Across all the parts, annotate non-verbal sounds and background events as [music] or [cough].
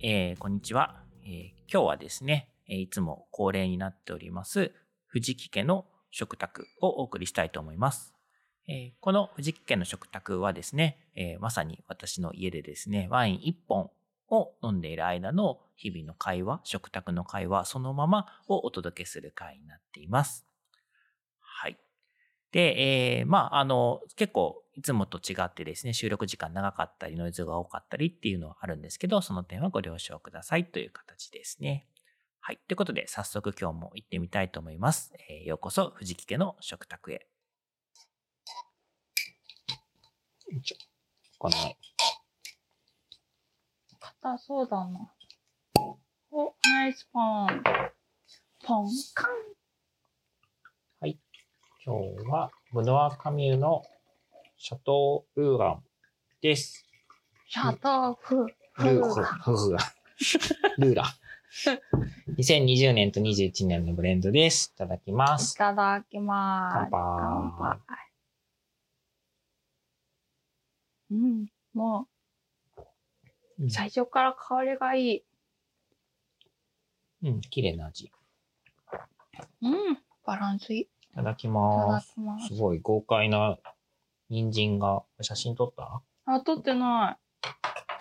えーこんにちは、えー今日はですね、えいつも恒例になっております、藤木家の食卓をお送りしたいと思います。えーこの藤木家の食卓はですね、えまさに私の家でですね、ワイン1本を飲んでいる間の日々の会話、食卓の会話そのままをお届けする会になっています。はい。で、えーまあ、あの、結構、いつもと違ってですね、収録時間長かったり、ノイズが多かったりっていうのはあるんですけど、その点はご了承くださいという形ですね。はい。ということで、早速今日も行ってみたいと思います。えーようこそ、藤木家の食卓へ。この、硬そうだな。お、ナイスポン。ポンカン。今日は、ブノワカミューのシャトーウーランです。シャトーフ。ルー、フフ、フが。ルーラ。2020年と21年のブレンドです。いただきまいす。ただきます。乾杯。うん、もう最初から香りがいい。うん、綺麗な味。いうん、バランスいい。いただきたます。だきますす。ごい豪快な人参が、写真撮った？あ、取ってな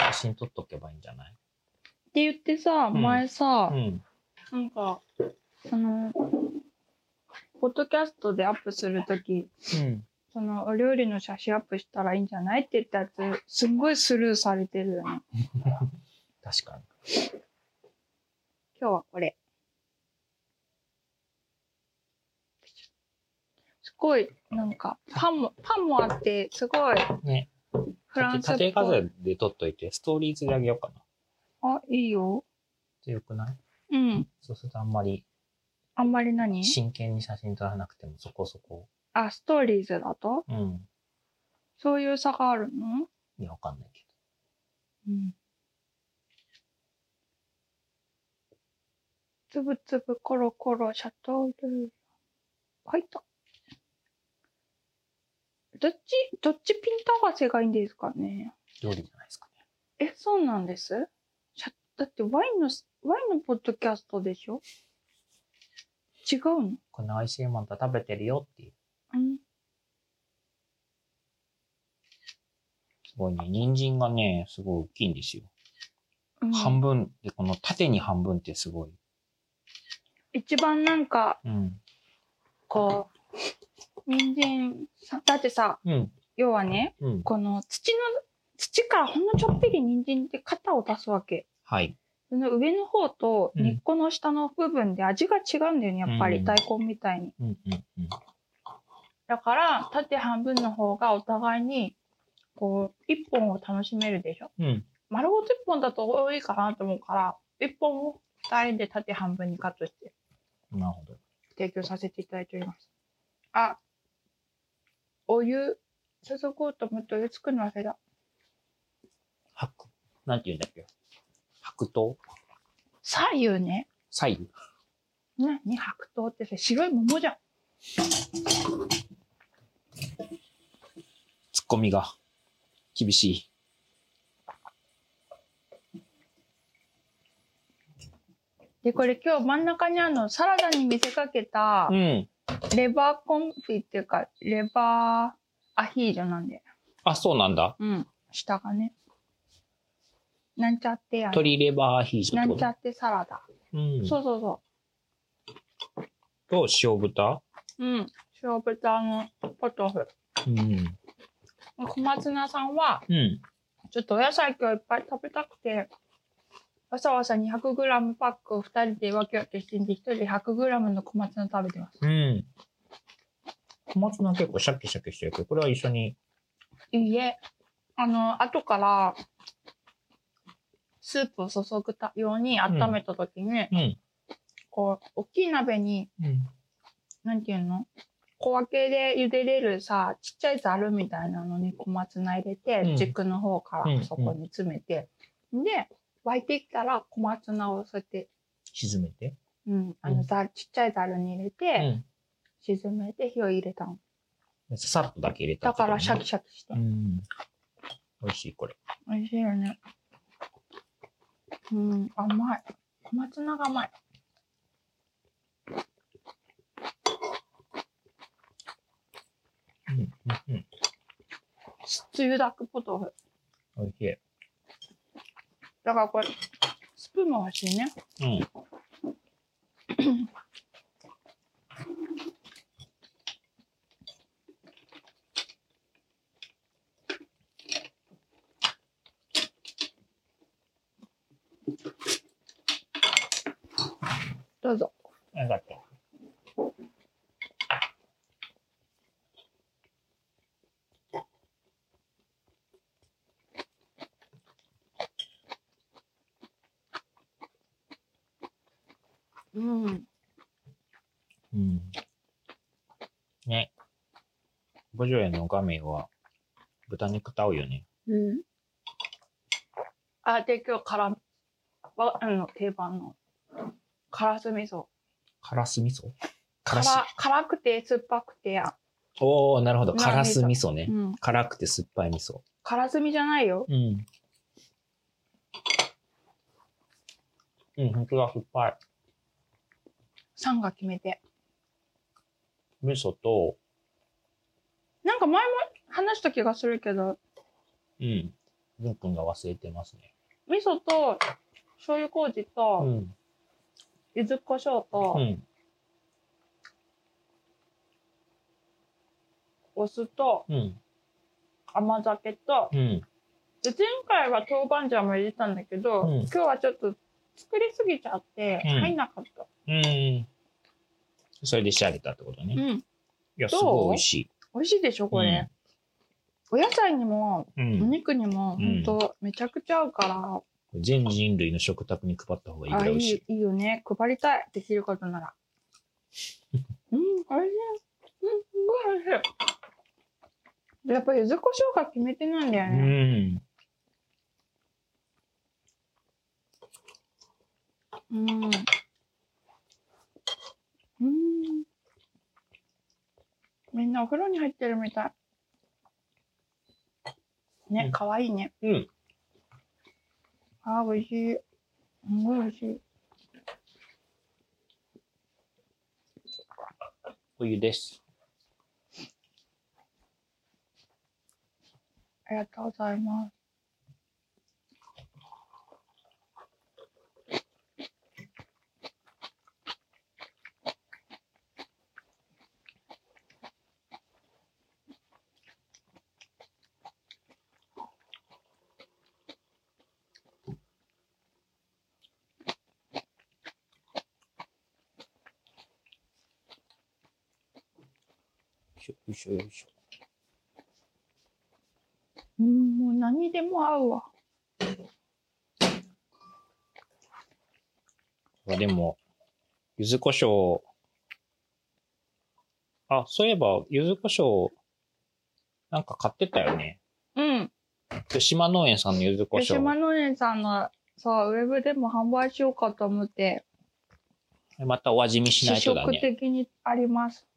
い。写真撮っとけばいいんじゃない？って言ってさ、うん前さ、うん。なんか、あの、ポッドキャストでアップするとき、うん。そのお料理の写真アップしたらいいんじゃないって言ったやつ、すんごいスルーされてるよね。[laughs] 確かに。今日はこれ。ごい、なんか、パンも、パンもあって、すごい、ね。フランスっ縦ぽい。風で撮っといて、ストーリーズであげようかな。あ、いいよ。強くない？うん。そうするとあんまりあんまり何？真剣に写真撮らなくてもそこそこ。あ、ストーリーズだと？うん。そういう差があるの？いや、わかんないけうん。つぶつぶコロコロシャトール。入った。どっち、どっちピント合わせがいいんですかね？ど。料理じゃないですかね。え、そうなんです？だってワインの、ワインのポッドキャストでしょ？違うの？この美味しいものと食べてるよっていう。うん。すごいね。人参がね、すごい大きいんですよ。うん半分で、この縦に半分ってすごい。一番なんか、うん。こう、人参さ、だってさ、うん。要はね、うん。この土の、土からほんのちょっぴり人参って型を出すわけ。はい。その上の方とうん根っこの下の部分で味が違うんだよね、やっぱり。うん大根みたいに。うんうんうん。だから、縦半分の方がお互いに、こう、一本を楽しめるでしょ。うん。丸ごと一本だと多いかなと思うから、一本を二人で縦半分にカットしてなるほど。提供させていただいております。あ、お湯、注ごうと思ってお湯作るの忘れた。白。なんて言うんだっけ？白桃？左右ね。左右？何？白桃ってさ、白い桃じゃん。ツッコミが厳しい。で、これ今日真ん中にあるの、サラダに見せかけたう、ん。レバーコンフィっていうか、レバーアヒージョなんで。あ、そうなんだ。うん。下がね。なんちゃってや。鶏レバーヒージョってこと？なんちゃってサラダ。うん。そうそうそと、塩豚？う。うん。塩豚のポトフ。うん。小松菜さんは、うん。ちょっとお野菜今日いっぱい食べたくて、わさわさ 200g パックを2人で分け分けしてんで、1人で 100g の小松菜食べてます。うん。小松菜結構シャキシャキしてるけど、これは一緒に。いいえ、あの、後から、スープを注ぐたように温めた時に、うん。こう、大きい鍋に、うん。なんていうの？小分けで茹でれるさ、ちっちゃいざるみたいなのに小松菜入れて、うん軸の方かうんらそこに詰めて、で、沸いてきたら小松菜をそうやって、沈めて。うん、あうんのざる、ちっちゃいざるに入れうて、ん。沈めて火を入れたの。さっとだけ入れただからシャキシシャキしてャ。うん。美味しい、これ。美味しいよね。うん、甘い。小松菜が甘い。うん。うん。うん。つゆだくポトフ。美味しい。だからこれ、スプーンも欲しいね。うん。どうぞ。よかった。うん。うん。ね。五条園の画面は、豚肉と合うよね。うん。あ、で、今日、から、わ、あの、定番の、からす味噌。からす味噌？からし。辛、辛くて酸っぱくて、あおー、なるほど。なからす味噌ねう。ん。辛くて酸っぱい味噌。からすみじゃないよ。うん。うん、本当だ、酸っぱい。酸が決めて。味噌と、なんか前も話した気がするけど、うん。ずんくんが忘れてますね。味噌と、醤油麹うと、ん。柚子胡椒と、うん。お酢と、うん。甘酒と、うん。で前回は豆板醤も入れたんだけど、うん今日はちょっと作りすぎちゃって、うん入んなかった。うん。それで仕上げたってことね。いうん。や、すごい美味しい。美味しいでしょ、これ。お野菜にも、おうん。肉にも、うんほんと、めちゃくちゃ合うから、全人類の食卓に配った方がいいぐらい美味しい。い、いいよね。配りたい。できることなら。[laughs] うん、美味しい。うん、すごい美味しい。やっぱ柚子胡椒が決め手なんだようね。ん。うん。うん。みんなお風呂に入ってるみたい。うん、ねかわいいね。うん。あー、美味しい。すごい美味しい。お湯です。ありがとうございます。しょ、よいしょ、よいしょ。うん、もう何でも合うわ。あでも、柚子胡椒。あ、そういえば、柚子胡椒、なんか買ってたよね。うん。豊島農園さんの柚子胡吉島椒。農園さんの、そう、ウェブでも販売しようかと思って、またお味見しない試とだね。食的にあります。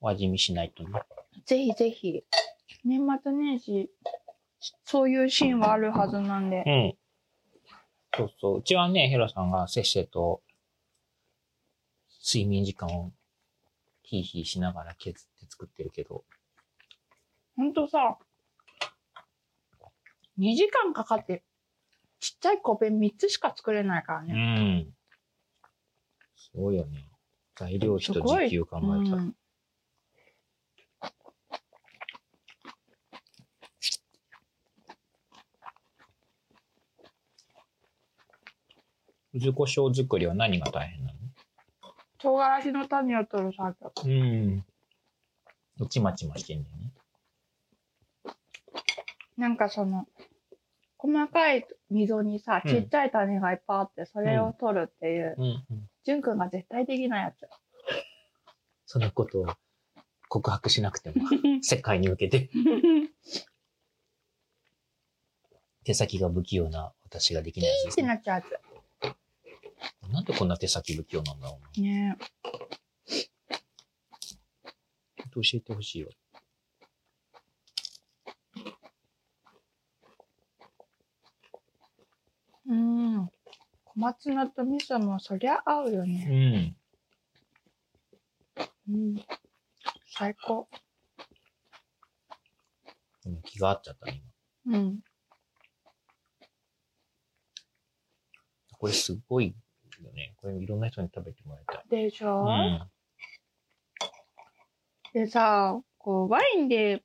お味見しないとね。ぜひぜひ。年末年始、そういうシーンはあるはずなんで。うん。そうそう。うちはね、ヘロさんがせっせと、睡眠時間をヒーヒーしながら削って作ってるけど。ほんとさ、2時間かかって、ちっちゃい小弁3つしか作れないからうね。ん。すごいよね。材料費と時給考うえたら。柚子胡椒作りは何が大変なの？唐辛子の種を取る作業。うん。ちまちましてんだよね。なんかその、細かい溝にさ、うんちっちゃい種がいっぱいあって、それを取るっていう、うん、うん。じゅんくんが絶対できないやつ。そのことを告白しなくても、[laughs] 世界に向けて [laughs] 手先が不器用な私ができないやつピーって。なっちゃうやつ。なんでこんな手先不器用なんだろうな。ね教えてほしいわ。うん。小松菜と味噌もそりゃ合うようね。ん。うん。最高。気が合っちゃったね、今。うん。これすごいよね。これいろんな人に食べてもらいたい。でしょ、うん。でさ、こう、ワインで、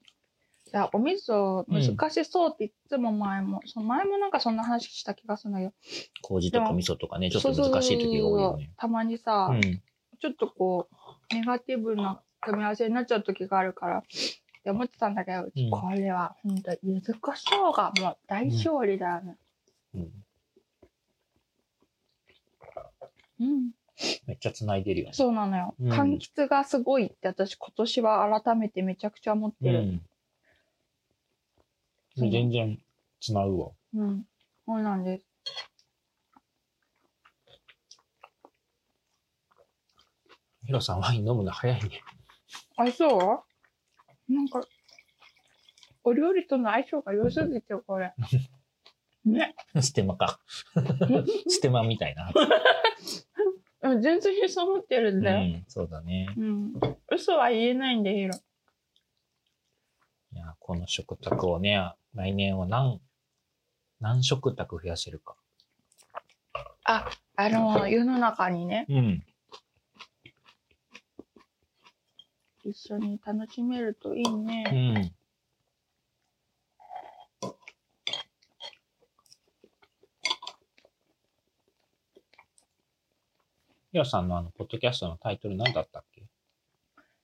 さ、お味噌難しそうっていつも前も、その前もなんかそんな話した気がするんだけど。麹とか味噌とかね、ちょっと難しい時が多いよね。たまにさ、うん。ちょっとこう、ネガティブな組み合わせになっちゃう時があるから、って思ってたんだけど、うんこれは本当柚子胡椒がもう大勝利だよね。うん。うん。めっちゃ繋いでるよね。そうなのよ。うん柑橘がすごいって私今年は改めてめちゃくちゃ思ってる。うん。全然繋うわ。うん。そうなんです。ヒロさんワイン飲むの早いね。あ、そう？なんか、お料理との相性が良すぎて、これ。[laughs] ね。ステマか。[laughs] ステマみたいな。うん全然にそう思ってるんうだよ。ん、そうだね。うん。嘘は言えないんで、ヒロ。いや、この食卓をね、来年は何、何食卓増やせるか。あ、あの、世の中にね、うん。一緒に楽しめるといいうね。ん。ヒロさんのあの、ポッドキャストのタイトル何だったっけ？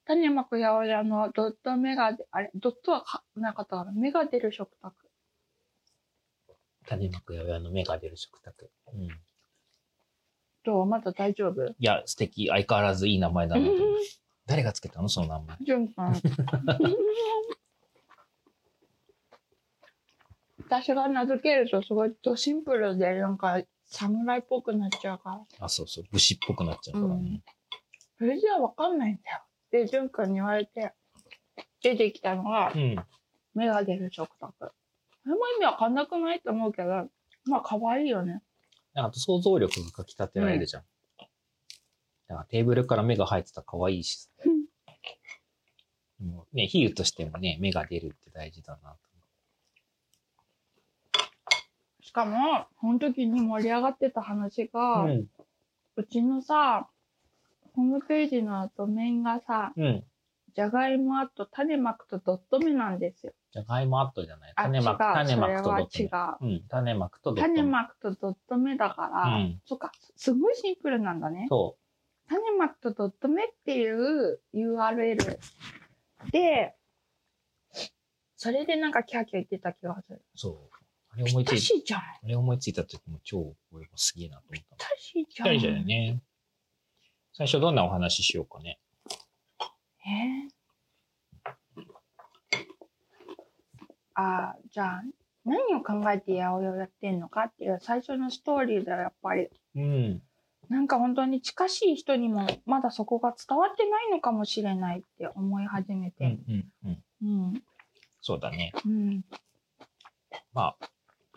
種まくやおやのドットメガで、あれ、ドットはかなかったから、目が出る食卓。種まくや親の芽が出る食卓。うん。いどう？まだ大丈夫？や、素敵。相変わらずいい名前だなと思う。[laughs] 誰がつけたの？その名前。じゅんくん。[laughs] [laughs] 私が名付けるとすごいとシンプルで、なんか、侍っぽくなっちゃうから。あ、そうそう。武士っぽくなっちゃうからね。それじゃわかんないんだよ。で、じゅんくんに言われて、出てきたのが、うん。芽が出る食卓。それも意味わかんなくないと思うけど、まあ、可愛いよね。なんか想像力がかきたてられるじゃん。だからテーブルから目が入ってたら可愛いしさ。もうね、比喩としてもね、目が出るって大事だなとしかも、その時に盛り上がってた話が、思う。うちのさ、ホームページのドメインがさ、うん。うん。じゃがいもアット種まくとドット目なんですよ。じゃがいもアットじゃない。種まく、種まくとドットそれは違う。うん。種まくとドット種まくとドット目だから、うんそっか、すごいシンプルなんだね。そ種まくとドット目っていう URL で、それでなんかキャーキャー言ってた気がする。う。そう。あれ思いつぴったいしじゃん。あれ思いついた時も超、俺もすげえなと思ったぴったしじゃん。二人じゃね。最初どんなお話ししようかね。えー、あーじゃあ、何を考えて八百屋をやってんのかっていう最初のストーリーではやっぱり、うん。なんか本当に近しい人にもまだそこが伝わってないのかもしれないって思い始めうんて。うんうん。うん。そうだね。うん。まあ、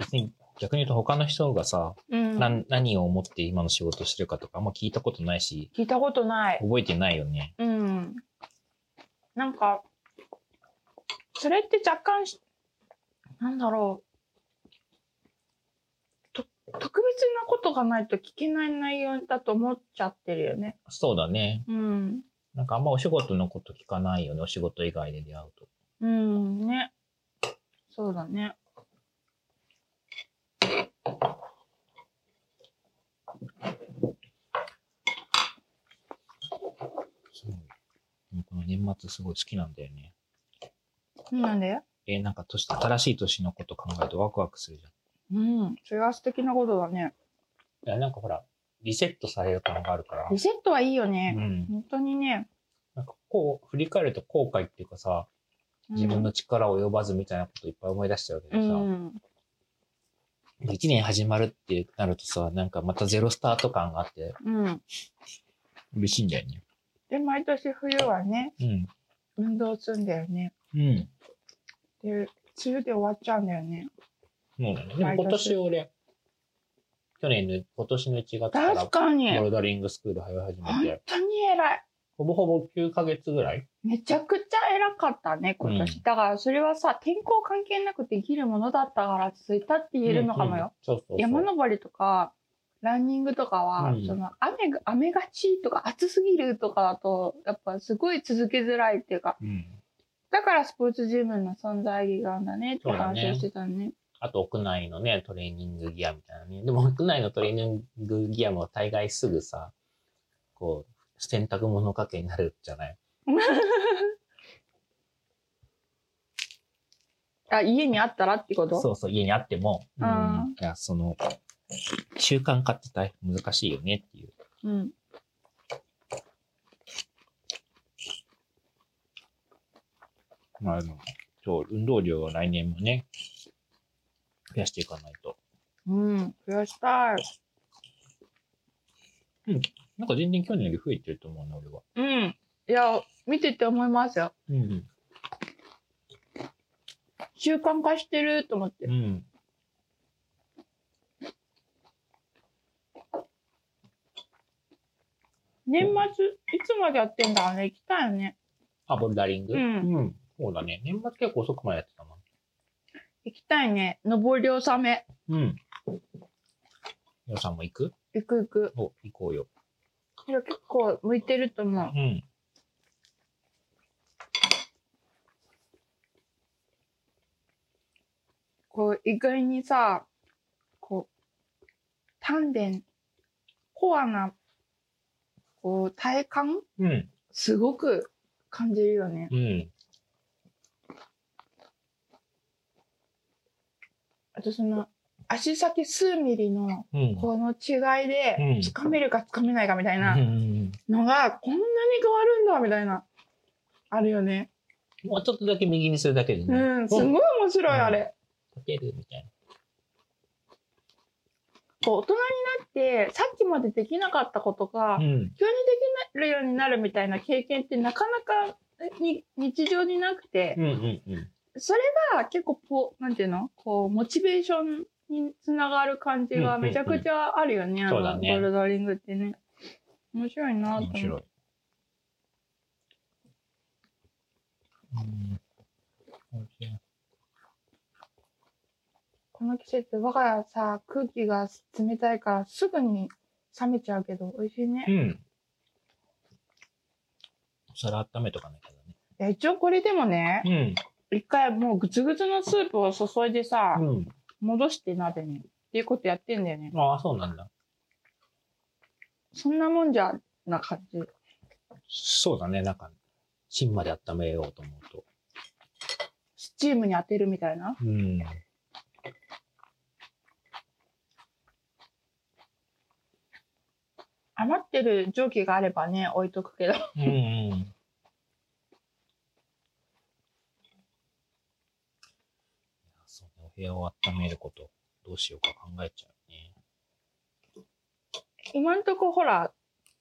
別に逆に言うと他の人がさ、うん。な何を思って今の仕事してるかとかあんま聞いたことないし、聞いたことない。覚えてないよね。うん。なんか、それって若干し、なんだろう。と、特別なことがないと聞けない内容だと思っちゃってるよね。そうだね。うん。なんかあんまお仕事のこと聞かないよね。お仕事以外で出会うと。うん、ね。そうだね。すごい。この年末すごい好きなんだよね。なんでえ、なんか年、新しい年のこと考えるとワクワクするじゃん。うん、それは素敵なことだね。いや、なんかほら、リセットされる感があるから。リセットはいいよね。うん、本当にね。なんかこう、振り返ると後悔っていうかさ、自分の力及ばずみたいなこといっぱい思い出しちゃうけどさ、うん、一年始まるってなるとさ、なんかまたゼロスタート感があって、うん。嬉しいんだよね。で、毎年冬はね、うん。運動するんだよね。うん。で、梅雨で終わっちゃうんだよね。そうだね。でも今年俺、去年の、今年の1月から確かに。ボルダリングスクール通い始め本て、当に偉い。ほぼほぼ9ヶ月ぐらいめちゃくちゃ偉かったね、今年。うんだからそれはさ、天候関係なくできるものだったから続いたって言えるのかもよ。山登りとか、ランニングとかは、うんその雨が、雨がちとか暑すぎるとかだと、やっぱすごい続けづらいっていうか、うん。だからスポーツジムの存在意義があるんだねって話をしてたね。あと屋内のね、トレーニングギアみたいなね。でも屋内のトレーニングギアも大概すぐさ、こう、洗濯物かけになるじゃない？[laughs] あ、家にあったらってこと？そうそう、家にあっても。うんいや、その、習慣化って大変難しいよねっていう。うん。まあ、でもそう、運動量は来年もね、増やしていかないと。うん。増やしたい。なんか全然去年より増えてると思うな、俺は。うん。いや、見てて思いますよ。うん。習慣化してると思って。うん。年末、いつまでやってんだろうね。行きたいよね。あ、ボルダリング？うんうん。そうだね。年末結構遅くまでやってたもん。行きたいね。登り納め。うん。皆さんも行く？行く行く。お、行こうよ。いや結構向いてると思う。うん。こう、意外にさ、こう、丹田、コアな、こう、体感うん。すごく感じるよね。うん。あとその、足先数ミリのうん。この違いでうん、つかめるかつかめないかみたいなうんのが、こんなに変わるんだみたいな、あるよね。もうちょっとだけ右にするだけでね。うん、すごい面白い、あれ。立てるみたいこう、大人になって、さっきまでできなかったことが、な。うん。急にできるようになるみたいな経験ってなかなかに日常になくてう、んうんうん。それが結構ポ、なんていうの？こう、モチベーションにつながる感じがめちゃくちゃあるよね、あの、そうだねボルダリングってね。面白いなと思って。面白い。この季節、我が家さ、空気が冷たいからすぐに冷めちゃうけど、美味しいね。うん。お皿温めとかないからね。一応これでもね、うん。一回もうぐつぐつのスープを注いでさ、うん。戻して鍋に。っていうことやってんだよね。ああ、そうなんだ。そんなもんじゃな感じ。そうだね。なんか、芯まで温めようと思うと。スチームに当てるみたいな。うん。余ってる蒸気があればね、置いとくけど。うんうん。そうね、お部屋を温めること、どうしようか考えちゃうね。今んとこほら、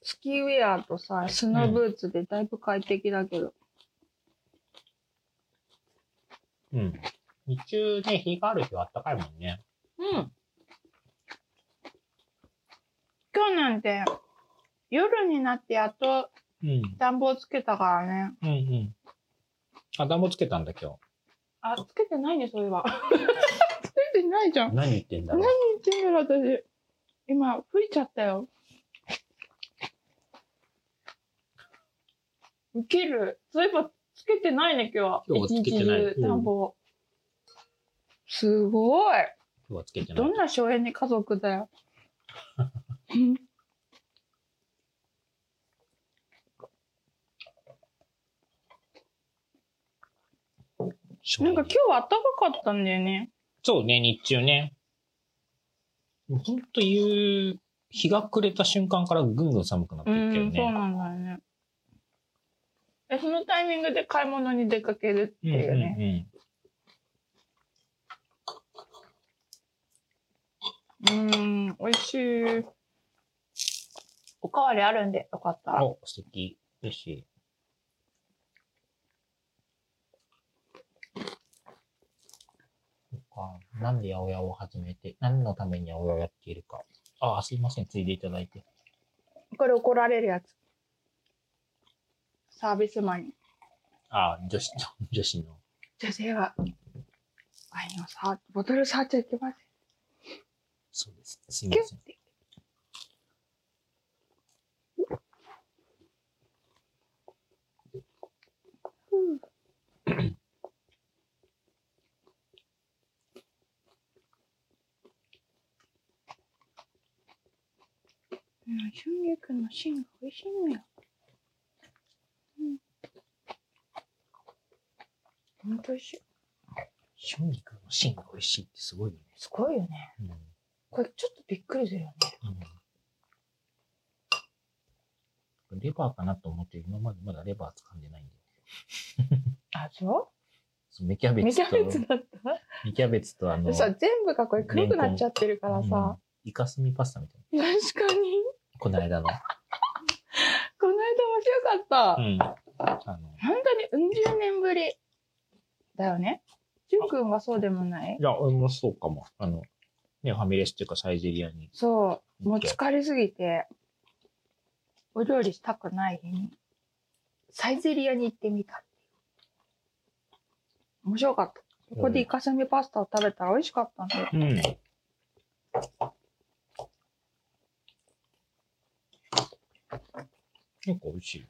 スキーウェアとさ、スノーブーツでだいぶ快適だけど。うん。日中ね、日がある日は暖かいもんね。うん。今日なんて、夜になってやっとうん。暖房つけたからね。うんうん。あ、暖房つけたんだ、今あ、つけてないね、そういえば。[laughs] つけてないじゃん。日。何言ってんだ何。言ってんだろ、私。今、吹いちゃったよ。ウケる。そういえば、つけてないね、今日は。今日はつけてない一日中暖房。すごい。今日はつけてないどん。な省エネ家族だよ。[laughs] なんか今日は暖かかったんだよね。そうね、日中ね。ほんと夕、日が暮れた瞬間からぐんぐん寒くなってうん、いくけどね。そうなんだよね。え、そのタイミングで買い物に出かけるっていうね。うん、美味しい。おかわりあるんで、よかったら。お、素敵。嬉しい。そっか。なんで八百屋を始めて、何のために八百屋をやっているか。ああ、すいません。ついでいただいて。これ怒られるやつ。サービスマンに。ああ、女子の、[laughs] 女子の。女性は、ワインをさ、ボトル触っちゃいけません。そうです。すいません。キュッて。うん、春菊の芯が美味しいのよ。うん。ほんと美味しい。春菊の芯が美味しいってすごいよね。すごいよね。うん。これちょっとびっくりするよね。うん。レバーかなと思って、今までまだレバー掴んでないんで。あ、そそう芽キャう芽キベツと、ャベツだっ芽キャベツとあの、たさ、全部がこれ黒くなっちゃってるからさ。うんイカスミパスタみたいな。確かに。この間の。この間面白かった。うん。あの、本当にうん十年ぶりだよね。じゅんくんはそうでもない？いや、俺もそうかも。あの、ね、ファミレスっていうかサイゼリアに。そう。もう疲れすぎて、お料理したくない日に、サイゼリアに行ってみた。面白かった。そこでイカスミパスタを食べたら美味しかったんだよ。うん。結構美味しい。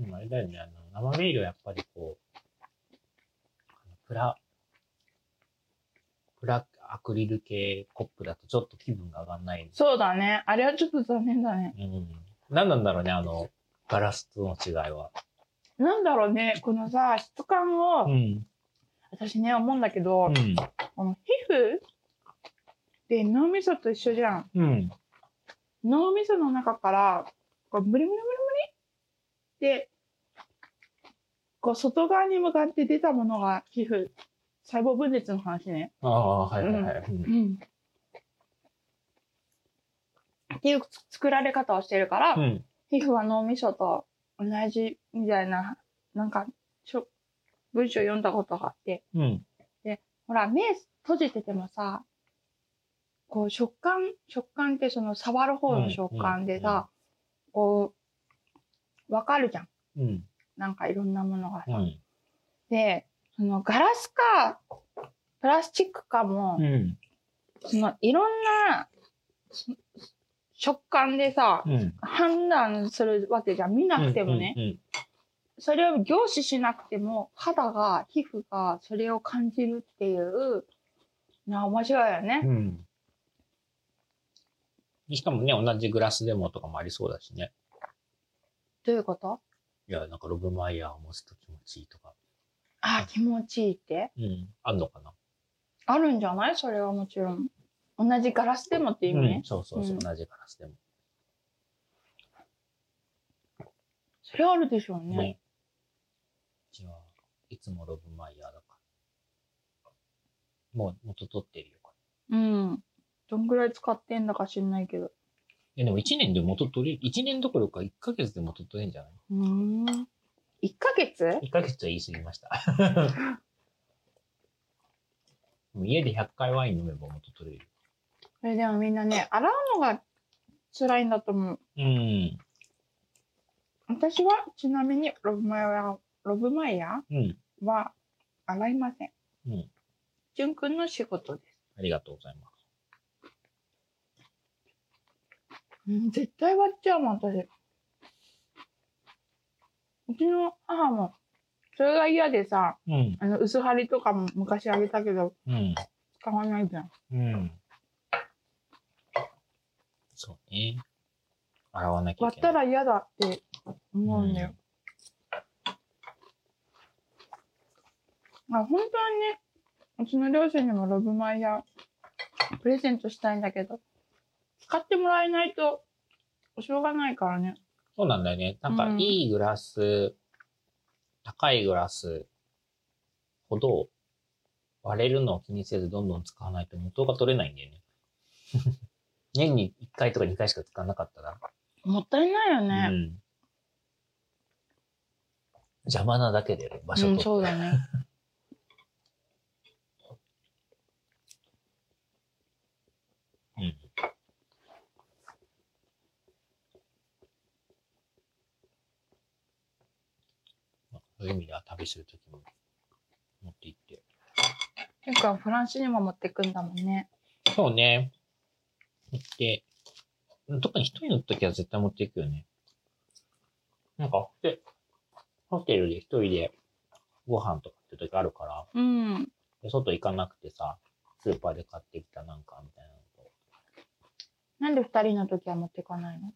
うん、あれだよね、あの、生ビールはやっぱりこう、プラ、プラアクリル系コップだとちょっと気分が上がんない。そうだね。あれはちょっと残念だね。うん。何なんだろうね、あの、ガラスとの違いは。なんだろうね、このさ、質感を、ん。私ね、思うんだけど、うん。この皮膚で脳みそと一緒じゃん。うん。脳みその中から、こう、ブリブリブリブリ？で、こう、外側に向かって出たものが皮膚、細胞分裂の話ね。ああ、はいはいはい。うんうん。っていう作られ方をしてるから、うん。皮膚は脳みそと同じみたいな、なんか、しょ文章読んだことがあって、うん。ほら、目閉じててもさ、こう食感、食感ってその触る方の食感でさ、こう、わかるじゃん。うん。なんかいろんなものがさ。うん。で、そのガラスか、プラスチックかも、うん。そのいろんなそ食感でさ、うん。判断するわけじゃん。見なくてもね。うん。それを凝視しなくても、肌が、皮膚がそれを感じるっていうのは面白いよね。うん。しかもね、同じグラスでもとかもありそうだしね。どういうこと？いや、なんかロブマイヤーを持つと気持ちいいとか。あ、気持ちいいって？うん。あんのかな？あるんじゃない？それはもちろん。同じガラスでもって意味？うんね。。そうそうそう、うん同じガラスでも。それはあるでしょうね。ね。うちはいつもロブマイヤーだから。もう元取ってるよ。うん。どんぐらい使ってんだか知んないけど。いやでも1年で元取れる、1年どころか1ヶ月で元取れるんじゃない？うーん。1ヶ月 ?1 ヶ月は言い過ぎました。[laughs] もう家で100回ワイン飲めば元取れる。それでもみんなね、洗うのが辛いんだと思う。うん。私はちなみにロブマイヤー、ロブマイヤうん。ーは洗いません。うん。じゅんくんの仕事です。ありがとうございます。うん、絶対割っちゃうもん、私。うちの母も、それが嫌でさ、うん。あの、薄張りとかも昔あげたけど、うん。使わないじゃん。うん。そうね。洗わなきゃい割ったけない。ら嫌だって思うんだよ。あ、本当はね、うちの両親にもロブマイヤープレゼントしたいんだけど、使ってもらえないと、しょうがないからね。そうなんだよね。なんか、うんいいグラス、高いグラスほど割れるのを気にせずどんどん使わないと元が取れないんだよね。[laughs] 年に1回とか2回しか使わなかったら。もったいないようね。ん。邪魔なだけで場所うん、と。そうだね。[laughs] うん。まあそういう意味では旅するときも持って行って。結構フランスにも持ってくんだもんね。そうね。行って、特に一人の時は絶対持っていくよね。なんか、で、ホテルで一人でご飯とかって時あるから、うん。で外行かなくてさ、スーパーで買ってきたなんかみたいなのと。なんで二人の時は持ってかないの？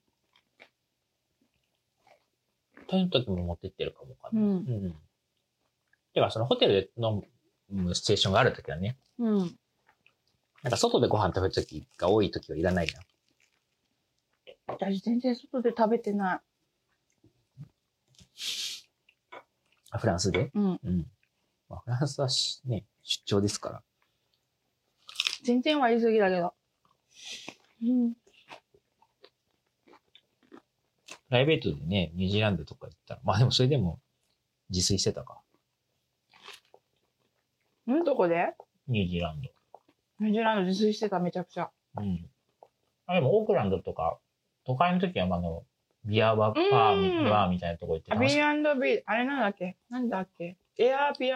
一人の時も持ってってるかもかな。うんうん。てか、そのホテルで飲むシチュエーションがある時はね、うん。なんか外でご飯食べる時が多い時はいらないじゃん。私全然外で食べてなあフランスで？い。うん。うん。まあ、フランスはしね、出張ですから。全然は言い過ぎだけど。うん。プライベートでね、ニュージーランドとか行ったら、まあでもそれでも自炊してたか。うん、どこで？ニュージーランド。ニュージーランド自炊してた、めちゃくちゃ。うん。あでもオークランドとか、都会の時はまああの、ビアバーバうんー、バーみたいなとこ行って楽しかっービー、あれなんだっけ？なんだっけ？エアビー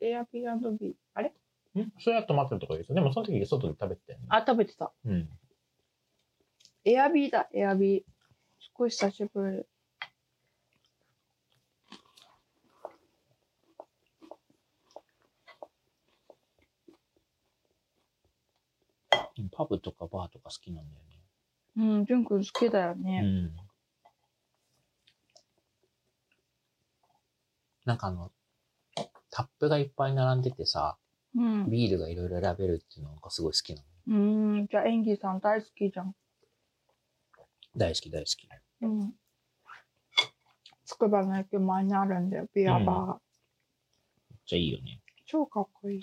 エアビービー。あれ？た。ん？それは泊まってるとこですよ。でもその時外で食べてたよね。あ、食べてた。うん。エアビーだ、エアビー。すごい久しぶり。パブとかバーとか好きなんだようん、ジュン君好きだよね。ね。うん。なんかあの、タップがいっぱい並んでてさ、うん。ビールがいろいろ選べるっていうのがすごい好きなの。うん、じゃあ演技さん大好きじゃん。大好き大好き。うん。つくばの駅前にあるんだよ、ビアバーが。めっちゃいいよね。超かっこいい。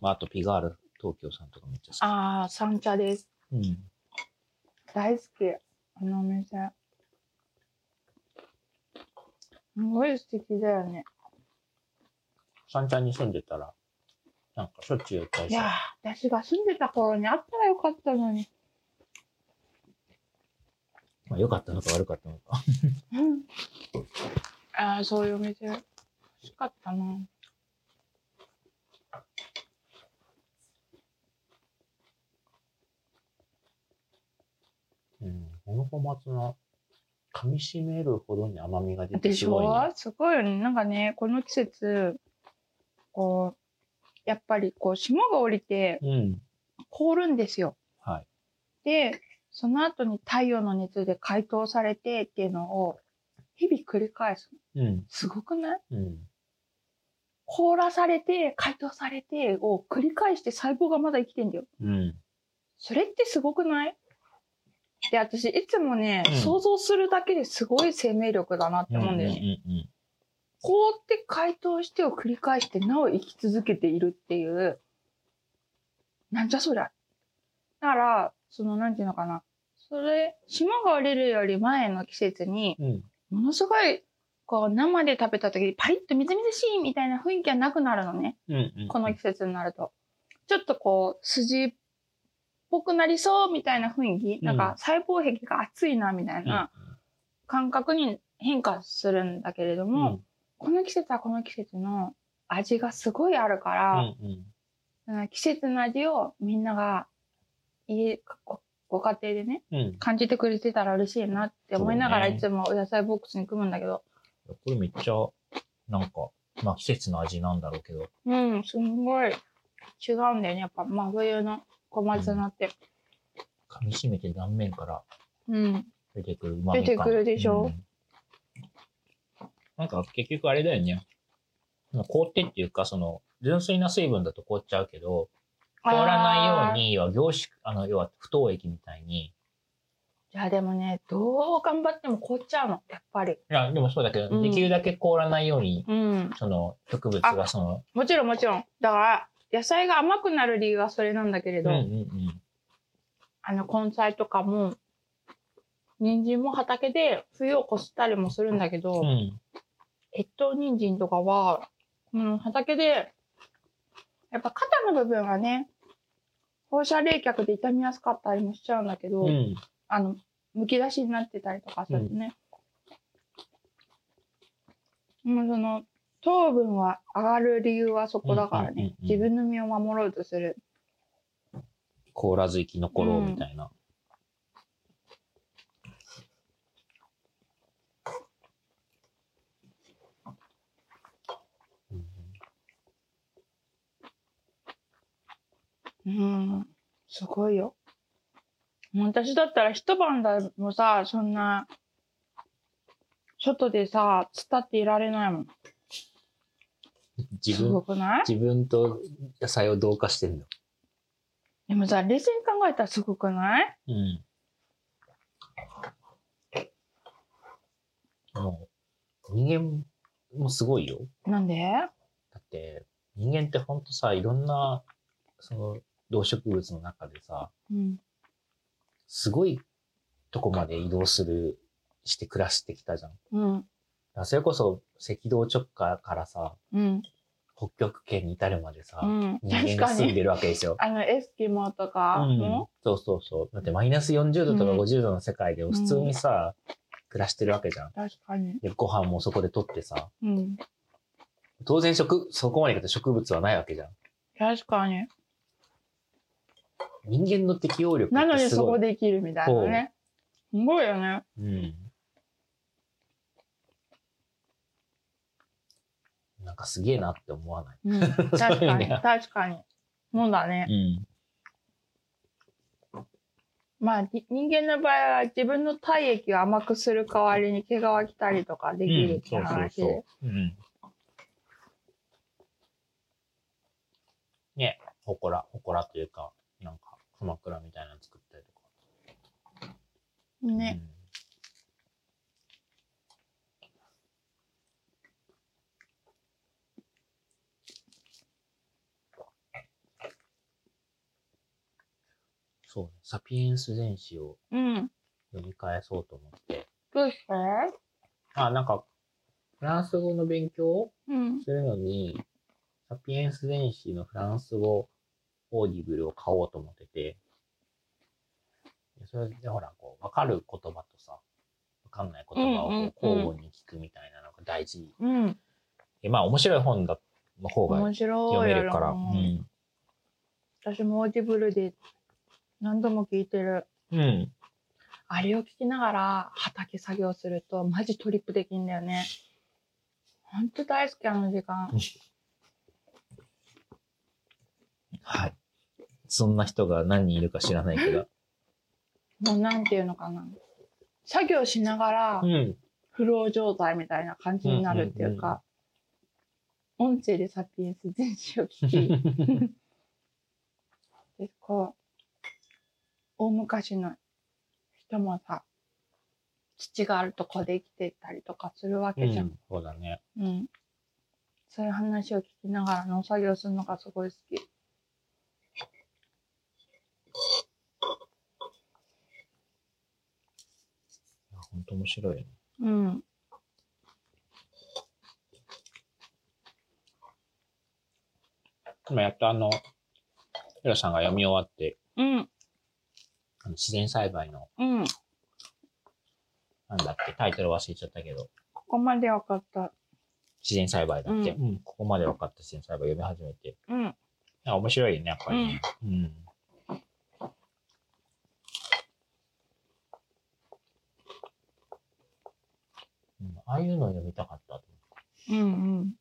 まあ、あとピガール東京さんとかめっちゃ好き。ああ、三茶です。うん。大好き。あのお店。すごい素敵だよね。三茶に住んでたら、なんかしょっちゅう寄ったりいや私が住んでた頃にあったらよかったのに。まあ、良かったのか悪かったのか。うん。ああ、そういうお店、欲しかったな。うん。この小松菜、噛み締めるほどに甘みが出てですしごい、ね。ょ？すごいよね。なんかね、この季節、こう、やっぱりこう、霜が降りてうん。凍るんですよ。はい。で、その後に太陽の熱で解凍されてっていうのを日々繰り返す。うん。すごくない？うん。凍らされて、解凍されてを繰り返して細胞がまだ生きてんだよ。うん。それってすごくない？で、私いつもね、うん想像するだけですごい生命力だなって思うんだよね。凍って解凍してを繰り返してなお生き続けているっていう、なんじゃそりゃ。だから、その、なんていうのかな。それ、霜が降りるより前の季節に。ものすごい、こう、生で食べた時にパリッとみずみずしいみたいな雰囲気はなくなるのね。うんうん。この季節になると。ちょっとこう、筋っぽくなりそうみたいな雰囲気、なんか細胞壁が熱いなみたいな感覚に変化するんだけれどうん。も、この季節はこの季節の味がすごいあるから、うんうん。うん季節の味をみんなが家ごご家庭でねうん。感じてくれてたら嬉しいなって思いながらいつもお野菜ボックスに組むんだけど。これめっちゃ、なんか、まあ季節の味なんだろうけど、うんすんごい違うんだよね。やっぱ真冬の小松菜って、噛み締めて断面からうん、出てくる出てくるでしょ。うん。なんか結局あれだよね。凍ってっていうか、その、純粋な水分だと凍っちゃうけど、凍らないように、要は凝縮、あの、要は不凍液みたいに。いや、でもね、どう頑張っても凍っちゃうの、やっぱり。いや、でもそうだけど、うんできるだけ凍らないように、うん。その、植物がその、もちろんもちろん。だから、野菜が甘くなる理由はそれなんだけれど、うんうんうん。あの、根菜とかも、人参も畑で冬を越したりもするんだけど、うん。越冬人参とかは、うん、畑で、やっぱ肩の部分がね、放射冷却で傷みやすかったりもしちゃうんだけど、うん。あの、むき出しになってたりとかするとね。もうその、糖分は上がる理由はそこだからね。うんうんうんうん自分の身を守ろうとする。凍らず生き残ろうみたいな。うんうん、すごいよ。私だったら一晩でもさ、そんな、外でさ、つったっていられないもん。す自分ごくない？自分と野菜を同化してんの。でもさ、冷静に考えたらすごくない？うん。もう、人間もすごいよ。なんで？だって、人間ってほんとさ、いろんな、その、動植物の中でさ、うん。すごいとこまで移動する、して暮らしてきたじゃん。うん。らそれこそ赤道直下からさ、うん。北極圏に至るまでさ、うん。人間。が住んでるわけですよ。あの、エスキモーとかうんも、そうそうそう。だってマイナス40度とかうん50度の世界で普通にさ、暮らしてるわけじゃん。確かに。で、ご飯もそこで取ってさ、うん。当然植、そこまで行くと植物はないわけじゃん。確かに。人間の適応力なのにそこ。で生きるみたいなね。すごいよね。うん。なんかすげえなって思わない？うん。確かに。[laughs] 確かに。そうだね。うん。まあ、に人間の場合は自分の体液を甘くする代わりに毛皮着たりとかできるって話で。ね、ほこら、ほこらというか、鎌倉みたいなの作ったりとか。ね。そうね、サピエンス全史をうん。読み返そうと思って。どうして？あ、なんか、フランス語の勉強をうん。するのに、サピエンス全史のフランス語オーディブルを買おうと思ってて、でそれでほら、こう、わかる言葉とさ、わかんない言葉をこう交互に聞くみたいなのが大事。うん。でまあ、面白い本だの方が面白い読めやるから。うろ。ん。私もオーディブルで何度も聞いてる。うん。あれを聞きながら畑作業するとマジトリップできんだよね。ほんと大好きあの時間。[laughs] はい。そんな人が何人いるか知らないけど。もうなんていうのかな。作業しながらうん。フロー状態みたいな感じになるっていうか、音声でサピエンス全史を聞き、[laughs] で、こう、大昔の人もさ、土があるとこで生きてたりとかするわけじゃん。うんそうだね。うん。そういう話を聞きながら農作業するのがすごい好き。本当面白い。うん。今やっとあの、ヒロさんが読み終わって、うん。あの自然栽培の、うん。なんだっけ、タイトル忘れちゃったけど、ここまで分かった。自然栽培だっけ、ううん、ここまで分かった自然栽培読み始めて。うん。面白いよね、やっぱりね。うん。うん、ああいうの読みたかったとうんうん。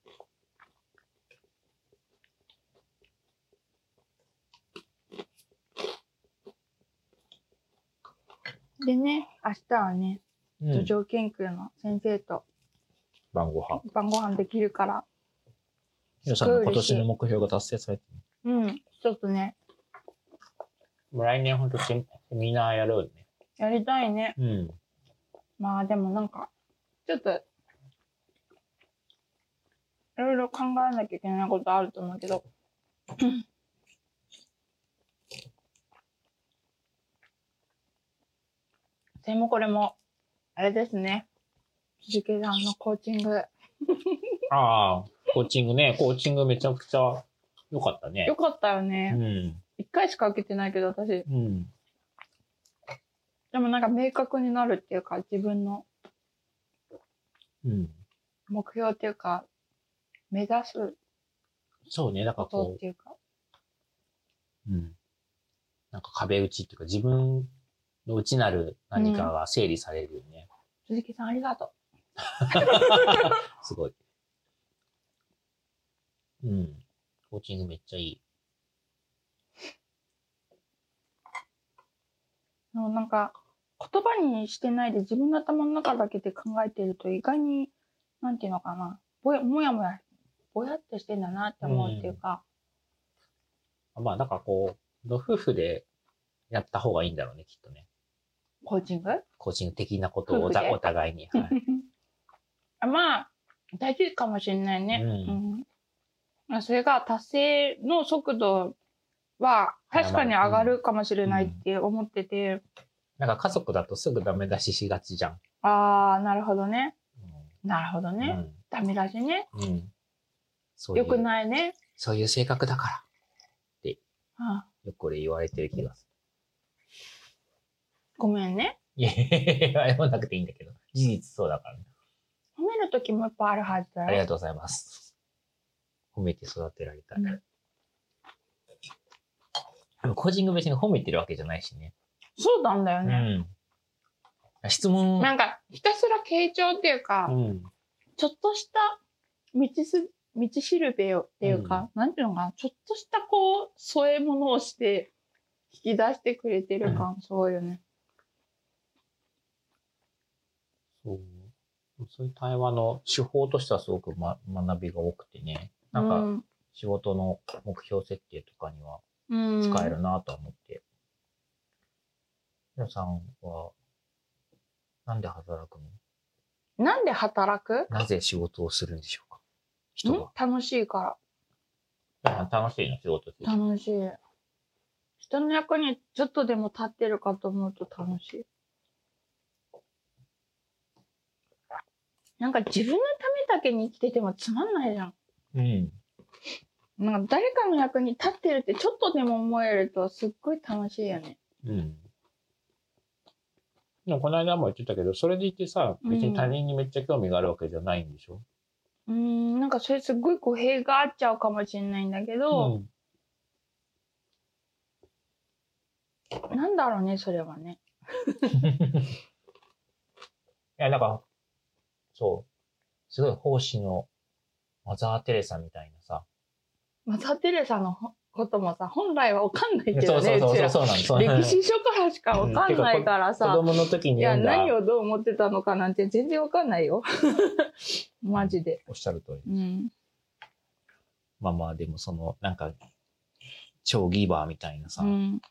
でね、明日はね、土壌研究の先生と晩ご飯。晩ご飯できるから。ヒロさんの今年の目標が達成されてる。うん。ちょっとね、来年ほんとセミナーやろうね。やりたいね。うん。まあでもなんか、ちょっと、いろいろ考えなきゃいけないことあると思うけど。[laughs] でもこれも、あれですね。鈴木さんのコーチング、ああ、コーチングね。コーチングめちゃくちゃ良かったねよ。かったようね。ん。一、回しか受けてないけど私。うん。でもなんか明確になるっていうか、自分のうん。目標っていうか、目指すそうね。だからことこっていうか。う、うん。なんか壁打ちっていうか自分の内なる何かが整理されるよね。鈴木さんありがとう。[laughs] すごい。うん。コーチングめっちゃいい。あのなんか、言葉にしてないで自分の頭の中だけで考えてると意外に、なんていうのかな、ぼや、もやもや、ぼやっとしてんだなって思うっていうか、まあ、だからこう、ご夫婦でやった方がいいんだろうね、きっとね。コーチング？コーチング的なことをお互いに。はい。[laughs] あまあ、大事かもしれないね。うんうんまあそれが達成の速度は確かに上がるかもしれないって思ってて、なんか家族だとすぐダメ出ししがちじゃん。ああ、なるほどね。うなるほどね。ん。ダメだしね。うん。よくないね。そういう性格だから。あよくこれ言われてる気がすごめんね。る。いや謝らなくていいんだけど。事実そうだからね。褒めるときもやっぱあるはずだよ。ありがとうございます。褒めて育てられたい。うんでもコーチング別に褒めてるわけじゃないしね。そうなんだようね。ん。質問。なんか、ひたすら傾聴っていうか、うん。ちょっとした道す、道しるべをっていうか、なんていうのかな、ちょっとしたこう、添え物をして、引き出してくれてる感、すごいよね。そう。そういう対話の手法としてはすごく、ま、学びが多くてね。なんか、うん仕事の目標設定とかにはうん、使えるなとは思って。皆さんは、なんで働くの？なんで働く？なぜ仕事をするんでしょうか？人ん？は。楽しいか楽しいの仕事って。ら。楽しい。人の役にちょっとでも立ってるかと思うと楽しい。なんか自分のためだけに生きててもつまんないじゃん。うん。なんか誰かの役に立ってるってちょっとでも思えるとすっごい楽しいよね。うん。でもこの間も言ってたけど、それでいてさ、別に他人にめっちゃ興味があるわけじゃないんでしょ、うーん、なんかそれすっごい語弊があっちゃうかもしれないんだけど、なんだろうね、それはね。[laughs] いや、なんか、そう。すごい奉仕のマザー・テレサみたいなさ。マザー・テレサのほこともさ、本来はわかんないけどね、そうそう歴史書からしかわかんないから。子さ。供の時いや、に読ん。だ何をどう思ってたのかなん。て全然わかん。ないよ。マジで。おっしゃる通り。うん。まあまあ、でもその、なん。か、超ギバーみたいなさ、うん。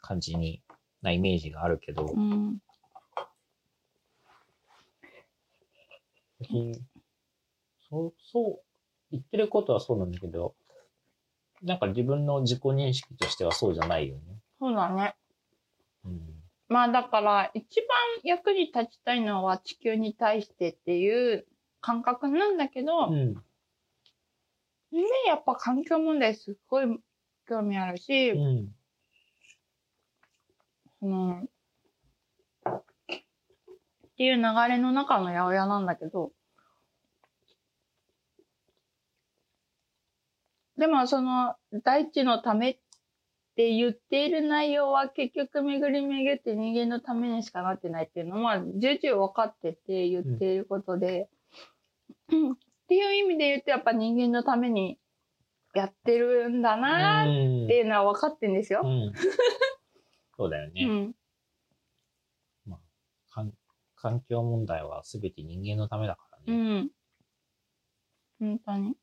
感じに、なイメージがあるけど、うん。そう、そう、言ってることはそうなん。だけど、なんか自分の自己認識としてはそうじゃないよね。そうだね。うん。まあだから、一番役に立ちたいのは地球に対してっていう感覚なんだけど、うん。ね、やっぱ環境問題すっごい興味あるし、うん。その、っていう流れの中の八百屋なんだけど、でもその、大地のためって言っている内容は結局巡り巡って人間のためにしかなってないっていうのは重々分かってて言っていることで、っていう意味で言うとやっぱ人間のためにやってるんだなーっていうのは分かってんですよ。うん。そうだよね。うん。環環境問題は全て人間のためだからね。うん。本当に。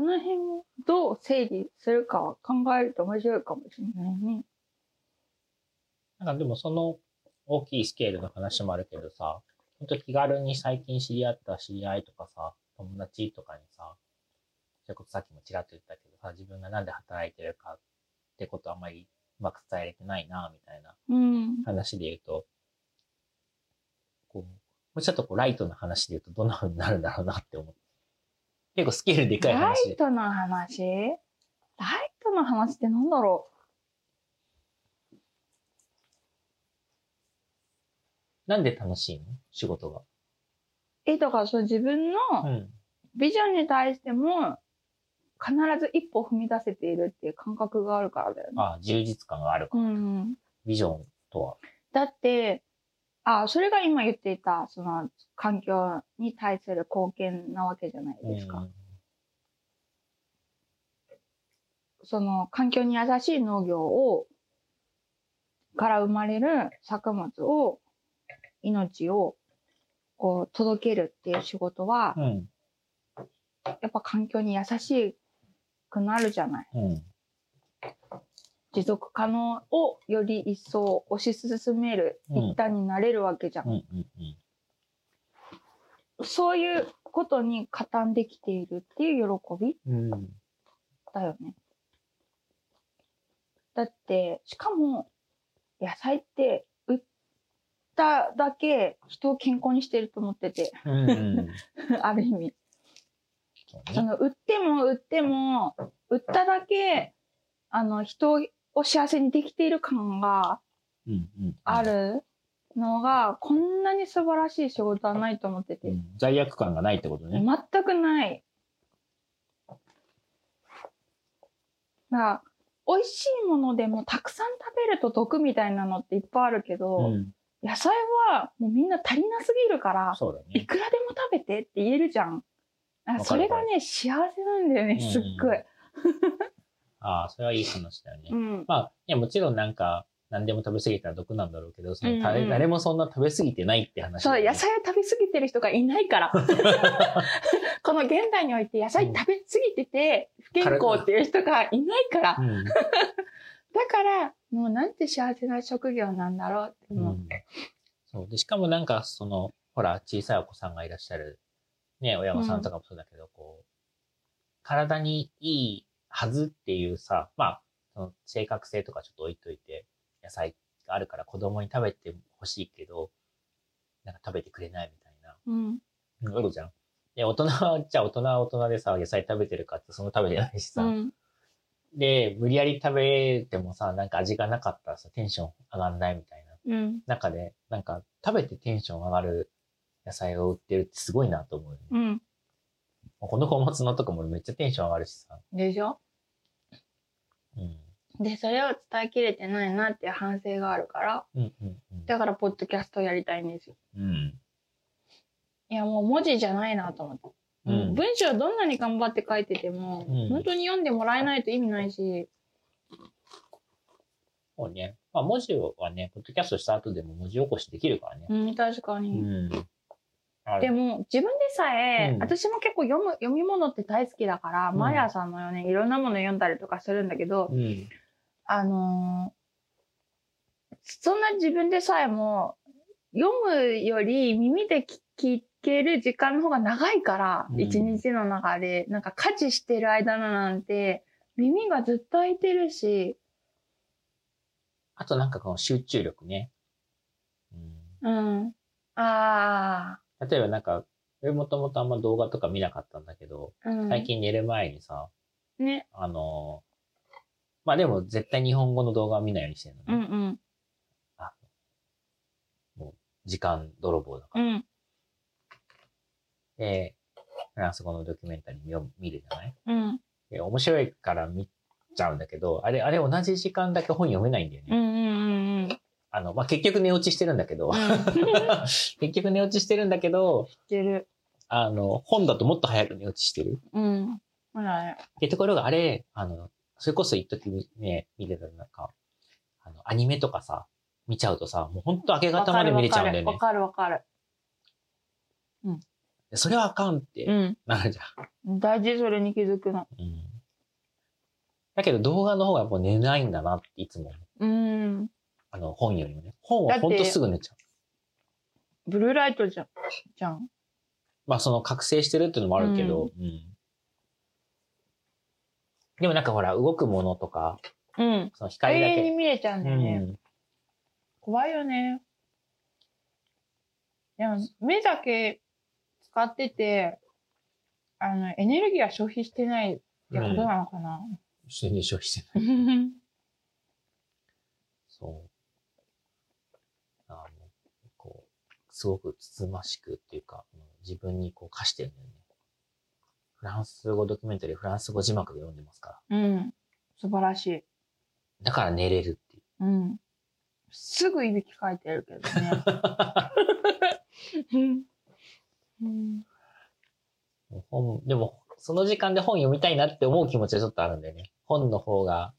その辺をどう整理するかは考えると面白いかもしれないね。なんかでもその大きいスケールの話もあるけどさ、ほんと気軽に最近知り合った知り合いとかさ、友達とかにさ、それこそさっきもちらっと言ったけどさ、自分がなんで働いてるかってことあんまりうまく伝えれてないな、みたいなうん。話で言うと、こう、もうちょっとこうライトな話で言うとどんな風になるんだろうなって思って。結構スケールでかいラ話で。イトな話？ライトな話ってなんだろなんで楽しいの？仕事が。うえ、だからその自分のうん。ビジョンに対しても必ず一歩踏み出せているっていう感覚があるからだよね。ああ、充実感があるかうら。ん。ビジョンとは。だって、あ、それが今言っていた、その環境に対する貢献なわけじゃないですか。うんその環境に優しい農業を、から生まれる作物を、命を、こう、届けるっていう仕事は、うん。やっぱ環境に優しくなるじゃない。うん。持続可能をより一層推し進めるうん一端になれるわけじゃん。うん。うん。うん。そういうことに加担できているっていう喜びうん。だよね。だって、しかも、野菜って、売っただけ人を健康にしてると思ってて、うん。[laughs] ある意味。その、売っても売っても、売っただけ、あの、人を幸せにできている感が。あるのが、こんなに素晴らしい仕事はないと思ってて。うん。罪悪感がないってことね。全くない。だから、美味しいものでもたくさん食べると毒みたいなのっていっぱいあるけど、うん。野菜はもうみんな足りなすぎるから、ね。いくらでも食べてって言えるじゃん。それがね、幸せなんだよね、うんすっごい。ああ、それはいい話だよね。うん。まあ、いや、もちろんなんか、何でも食べ過ぎたら毒なんだろうけど、その、うんうん誰誰もそんな食べ過ぎてないって話そう、野菜を食べ過ぎてる人がいないから。[laughs] この現代において野菜食べ過ぎてて不健康っていう人がいないから。うん。[laughs] だから、もうなんて幸せな職業なんだろうって思う。うん。そう。で、しかもなんか、その、ほら、小さいお子さんがいらっしゃる、ね、親御さんとかもそうだけど、こう、体にいいはずっていうさ、まあ、その正確性とかちょっと置いといて、野菜があるから子供に食べてほしいけど、なんか食べてくれないみたいな。うん。うんあるじゃん。で、大人は、じゃあ大人は大人でさ、野菜食べてるかってその食べてないしさ。うん。で、無理やり食べてもさ、なんか味がなかったらさ、テンション上がんないみたいなうん。中で、なんか食べてテンション上がる野菜を売ってるってすごいなと思うよね。うん。この小松菜とかもめっちゃテンション上がるしさ。でしょ？うん。で、それを伝えきれてないなっていう反省があるから、うんうんうん。だからポッドキャストやりたいんですよ。うん。いや、もう文字じゃないなと思って。うん文章どんなに頑張って書いてても、うん本当に読んでもらえないと意味ないし、そうね。まあ文字はね、ポッドキャストした後でも文字起こしできるからね。うん、確かうに。ん。でも、自分でさえ、うん私も結構読む、読み物って大好きだから、うん毎朝のようにいろんなもの読んだりとかするんだけど、うん。あのーそんな自分でさえも、読むより耳で聞聞ける時間の方が長いから、うん一日の中で、なんか家事してる間なんて、耳がずっと開いてるし、あとなんかこの集中力ね。うん。うん。あ例えばなんか、俺もともとあんま動画とか見なかったんだけど、あ、うん。最近寝る前にさ、ね。あのーまあでも絶対日本語の動画は見ないようにしてるのね。うんうん。時間泥棒だから。うん。で、フランス語のドキュメンタリー見よ見るじゃない？うん。で面白いから見ちゃうんだけど、あれ、あれ同じ時間だけ本読めないんだよね。うんうんうんうん。あの、まあ、結局寝落ちしてるんだけど、うん [laughs] 結局寝落ちしてるんだけど、知ってる。あの、本だともっと早く寝落ちしてる。うん。まだね。で、ところがあれ、あの、それこそ一時ね、見てたなんか、あの、アニメとかさ、見ちゃうとさ、もうほんと明け方まで見れちゃうんだよね。わかるわかる。でそれはあかんってうん。なるじゃ大事それに気づくの。ん。うん。だけど動画の方がやっぱ寝ないんだなっていつも。うん。あの、本よりもね。本はほんとすぐ寝ちゃう。ブルーライトじゃん。じゃん。まあその覚醒してるっていうのもあるけど、うん。でもなんかほら、動くものとか、うん。その永光だけ。遠に見れちゃうんだよね。うん。怖いよね。でも、目だけ使ってて、あの、エネルギーは消費してないってことなのかな。全然消費してない。[laughs] そう。あの、こう、すごくつつましくっていうか、うん自分にこう課してるんだよね。フランス語ドキュメンタリー、フランス語字幕で読んでますから。うん。素晴らしい。だから寝れるっていう。うん。すぐいびきかいてるけどね。[laughs] うんうん本、でも、その時間で本読みたいなって思う気持ちはちょっとあるんだよね。本の方が、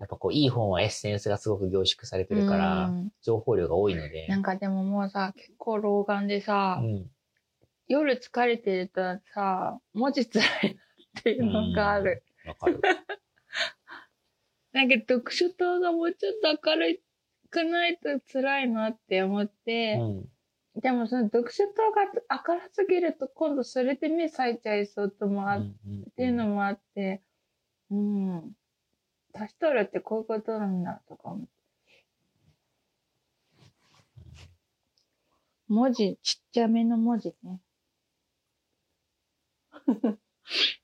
やっぱこう、いい本はエッセンスがすごく凝縮されてるから、うん情報量が多いので。なんかでももうさ、結構老眼でさ、うん。夜疲れてるとさ、文字辛いなっていうのがある。わかる。[laughs] なんか読書灯がもうちょっと明るくないと辛いなって思って、うん。でもその読書灯が明るすぎると今度それで目咲いちゃいそうともあっうんっていうのもあって、うん。足し取るってこういうことなんだとか思って。文字、ちっちゃめの文字ね。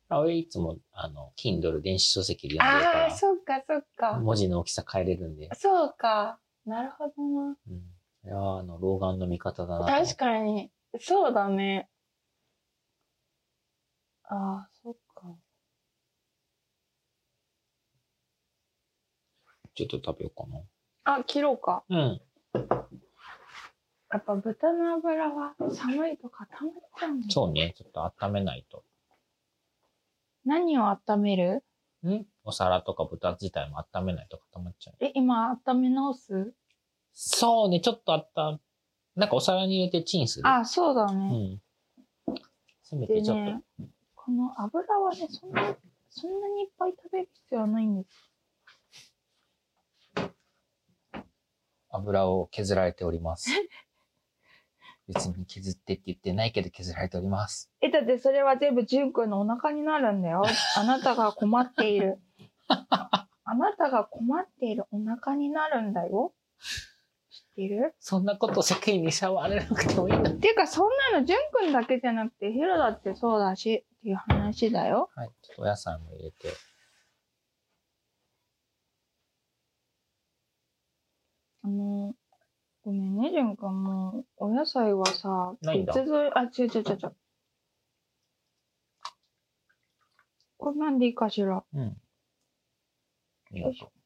あ俺いつも、あの、Kindle 電子書籍で読んでるかああ、そっかそっら、か。文字の大きさ変えれるんで。そうか。なるほどな。うん。いやーあの、老眼の見方だな。確かに。そうだね。ああ、そっか。ちょっと食べようかあ、切ろうか。な。うん。やっぱ豚の油は寒いと固まっちゃうん。そうね。ちょっと温めないと。何を温める？ん？お皿とか豚自体も温めないと固まっちゃう。え、今温め直す？そうね。ちょっと温なんかお皿に入れてチンする。あ、そうだうね。ん。せめでてちょっと。ね、この油はね、そんな、そんなにいっぱい食べる必要はないんです。油を削られております。[laughs] 別に削ってって言ってないけど削られております。え、だってそれは全部ジュン君のお腹になるんだよ。[laughs] あなたが困っている。[laughs] あなたが困っているお腹になるんだよ。知ってる？そんなこと世間に触られなくてもいいんだ。っていうか、そんなのジュン君だけじゃなくて、ヒロだってそうだし、っていう話だよ。はい。ちょっとお野菜も入れて。あの、ごめんね、ジュン君もう、お野菜はさ、ないんだ別添え、あ、違う違う違う違う。これなんでいいかしら。うん。ありがとう。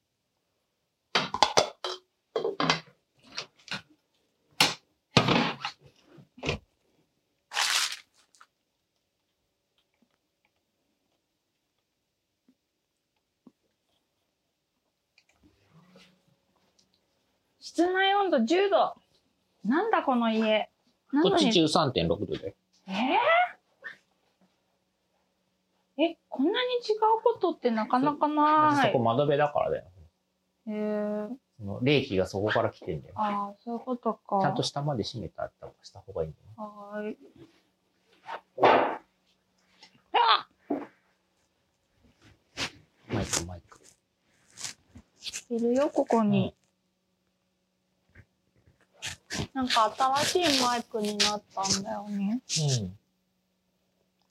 室内温度10度。なんだこの家。なのにこっち13.6度で。えー、え、こんなに違うことってなかなかないそこ。窓辺だからだよ。えー、その冷気がそこから来てんだよ。ああ、そういうことか。ちゃんと下まで閉めてあったりした方がいいんだよ。はーい。マイク、マイク。いるよ、ここに。なんか新しいマイクになったんだよね。うん。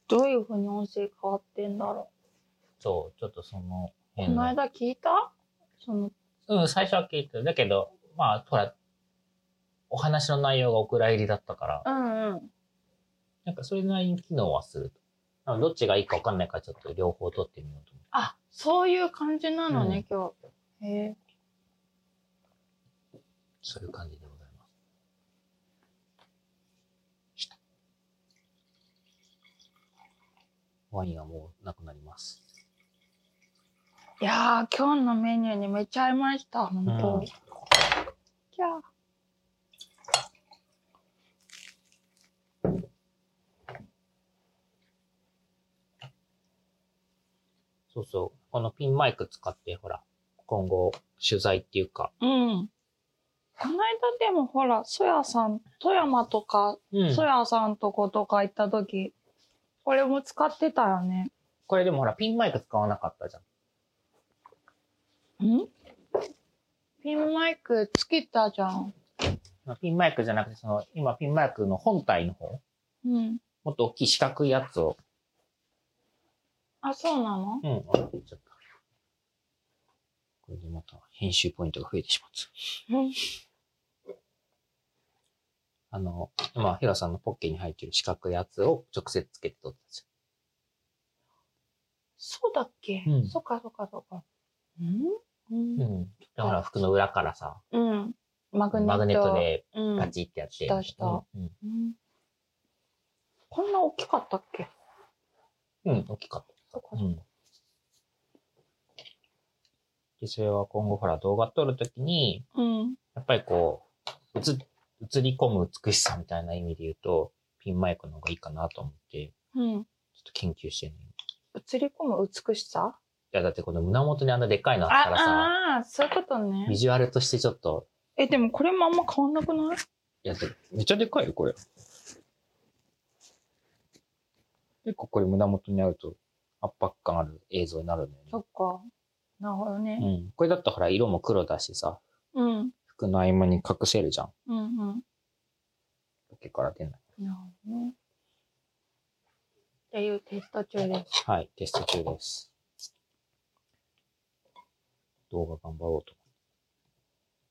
どういう風に音声変わってんだろそう、ちょっとそのう。こ辺の。の間聞いた？その、うん、最初は聞いてた。だけど、まあ、ほら、お話の内容がお蔵入りだったから、うんうん。なんかそれなりに機能はすると。どっちがいいかわかんないからちょっと両方取ってみようと思あ、そういう感じなのね、うん今日。へえ。う。そういう感じでございます。ワインはもうなくなります。いやー、今日のメニューにめっちゃ合いました、本当。うんいそうそう。このピンマイク使って、ほら、今後、取材っていうか。うん。この間でもほら、そやさん、富山とか、うんそやさんとことか行った時、これも使ってたよね。これでもほら、ピンマイク使わなかったじゃん。ん？ピンマイクつけたじゃん。ピンマイクじゃなくて、その、今ピンマイクの本体の方、うん。もっと大きい四角いやつを、あ、そうなの？うん、あ、ちゃった。これでまた編集ポイントが増えてしまった。うん。あの、今、ヒロさんのポッケに入ってる四角いやつを直接つけて撮ったんですそうだっけ、うんそっかそっかそっか。うん？よ。う。うんん。だから服の裏からさ、うん。マグネット。マグネットでうん。パチってやって。したしたうん。うんこんな大きかったっけ？うん、うん大きかった。そっかうん。で、それは今後ほら動画撮るときに、うん。やっぱりこう、映、映り込む美しさみたいな意味で言うと、ピンマイクの方がいいかなと思って、うん。ちょっと研究してる。映り込む美しさ？いや、だってこの胸元にあんなでっかいのああったらさ、あー、そういうことビね。ジュアルとしてちょっと、え、でもこれもあんま変わんなくない？いや、でめっちゃでかいよ、これ。結構これ胸元にあると圧迫感ある映像になるんだよねそ。っか。なるほどうね。ん。これだったらほら色も黒だしさ、うん。服の合間に隠せるじゃん。うんうん。ポケから出ない。なるほどね。っていうテスト中です。はい、テスト中です。動画頑張ろうと。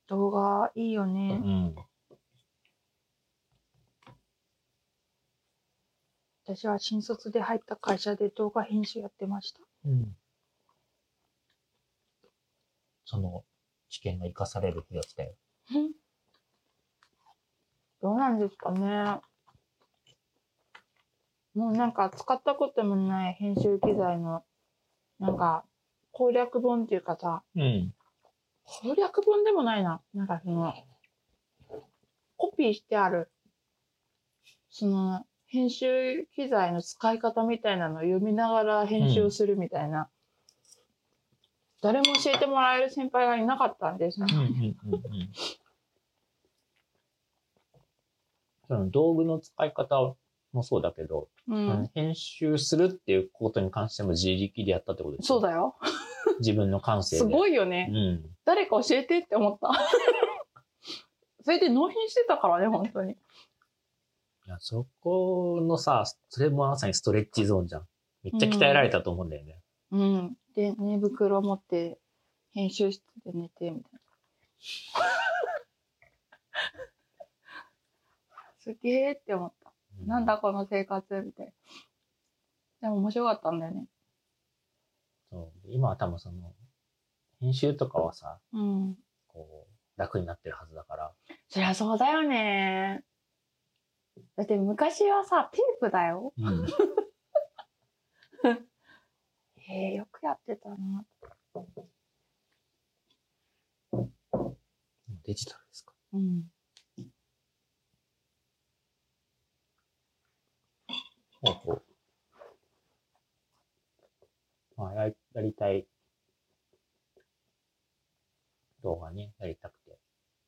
動画いいよね。うん。私は新卒で入った会社で動画編集やってました。うん。その知見が活かされるやつだよ。どうなんですかね。もうなんか使ったこともない編集機材の、なんか攻略本っていうかさ、うん。攻略本でもないな。なんかその、コピーしてある、その、編集機材の使い方みたいなのを読みながら編集するみたいな。誰も教えてもらえる先輩がいなかったんです。うんうんうんうん。その道具の使い方もそうだけど、うん。編集するっていうことに関しても自力でやったってことですだ。そうだよ。自分の感性で。すごい。いよね。うん。誰か教えてって思った。それで納品してたからね、本当に。いや、そこのさ、それもまさにストレッチゾーンじゃん。めっちゃ鍛えられたと思うんだよね。うん。で、寝袋持って、編集室で寝て、みたいな。[laughs] すげーって思った。うなんだこの生活みたいな。でも面白かったんだよね。そう今は多分その、編集とかはさ、うん。こう、楽になってるはずだから。そりゃそうだよね。だって昔はさ、テープだよ。うん。[laughs] へえ、よくやってたな。デジタルですか？うん。ほうほう。まあ、やりやりたい動画ね、やりたくて。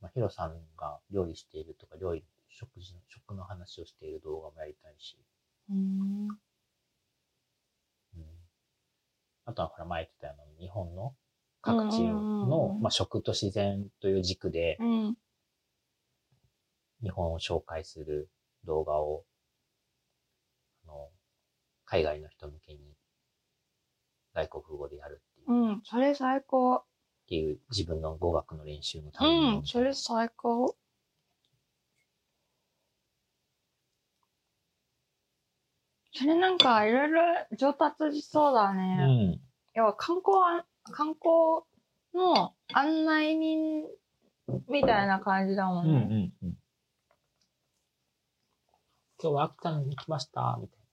まあ、ヒロさんが料理しているとか、料理、食事の、食の話をしている動画もやりたいし。うん。うん。あとは、ほら、前言ってたように、日本の各地の、んまあ、食と自然という軸で、うん。日本を紹介する動画を、あの、海外の人向けに外国語でやるっていう、っうん。それ最高。ていう自分の語学の練習のたうめに。ん。それ最高。それなんかいろいろ上達しそうだうね。ん。要は観光観光の案内人みたいな感じだもうんんうね。んうん。今日は秋田に来ました、みたいな。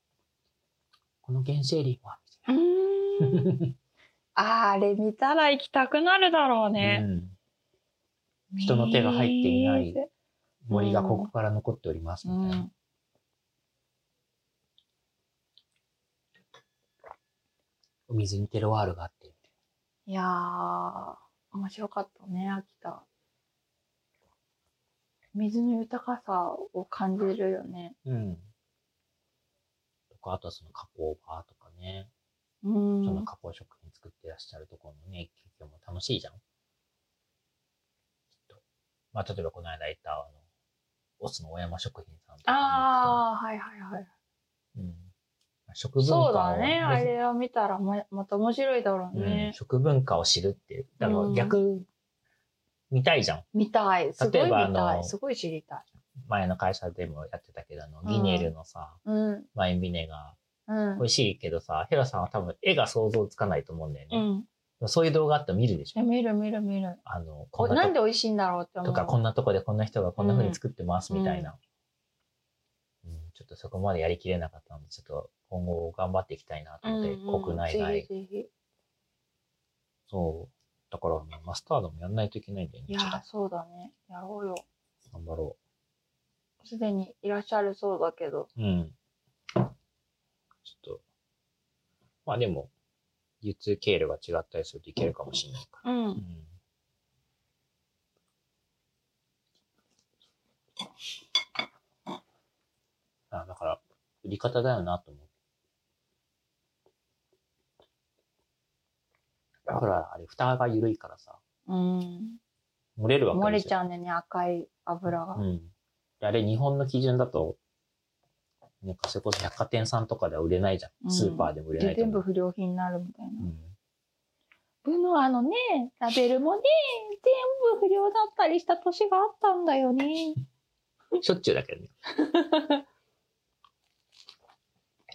この原生林は、うーん。[laughs] あれ見たら行きたくなるだろうね。うん人の手が入っていない水森がここから残っております、うみたいな。ん。水にテロワールがあって。いやー、面白かったね、秋田。水の豊かさを感じるよね。うん。とか、あとはその加工場とかね。うそのん。加工食品作ってらっしゃるところのね、企業も楽しいじゃん。きっと。まあ、例えばこの間言った、あの、オスの大山食品さんとかあー、はいはいはい。うん。食文化をそうだね。あれを見たらままた面白いだろううん、ね。食文化を知るっていう。だからうん逆、見たいじゃん。見たい。すごい見たい。すごい知りたい。前の会社でもやってたけど、あの、うんギネルのさ、うん。ワインビネガうんー、美。味しいけどさ、ヘラさんは多分絵が想像つかないと思うんだよね。うん。そういう動画あったら見るでしょ。え見る見る見る。あの、こおんなとなんで美味しいんだろうって思う。とか、こんなとこでこんな人がこんな風に作ってますみたいな。うんちょっとそこまでやりきれなかったので、ちょっと今後頑張っていきたいなと思って、うんうん国内ぜ外。そう。だから、マスタードもやんないといけないんだよね。いやそうだね。やろうよ。頑張ろすでにいらっしゃるそうだけど。う。うん。ちょっと。まあでも、流通経路が違ったりするといけるかもしれないから。う。うんあ、だから、売り方だよなと思う。だから、あれ、蓋が緩いからさ、うん。漏れるわけ漏れ。ちゃうんだよね、赤い油が。うん。であれ、日本の基準だと、なんかそれこそ百貨店さんとかでは売れないじゃ。うんんスーパーでも売れなで、い。全部不良品になるみたいな。うん。ブノアのね、ラベルもね、全部不良だったりした年があったんだよね。[laughs] しょっちゅうだけどね。[laughs]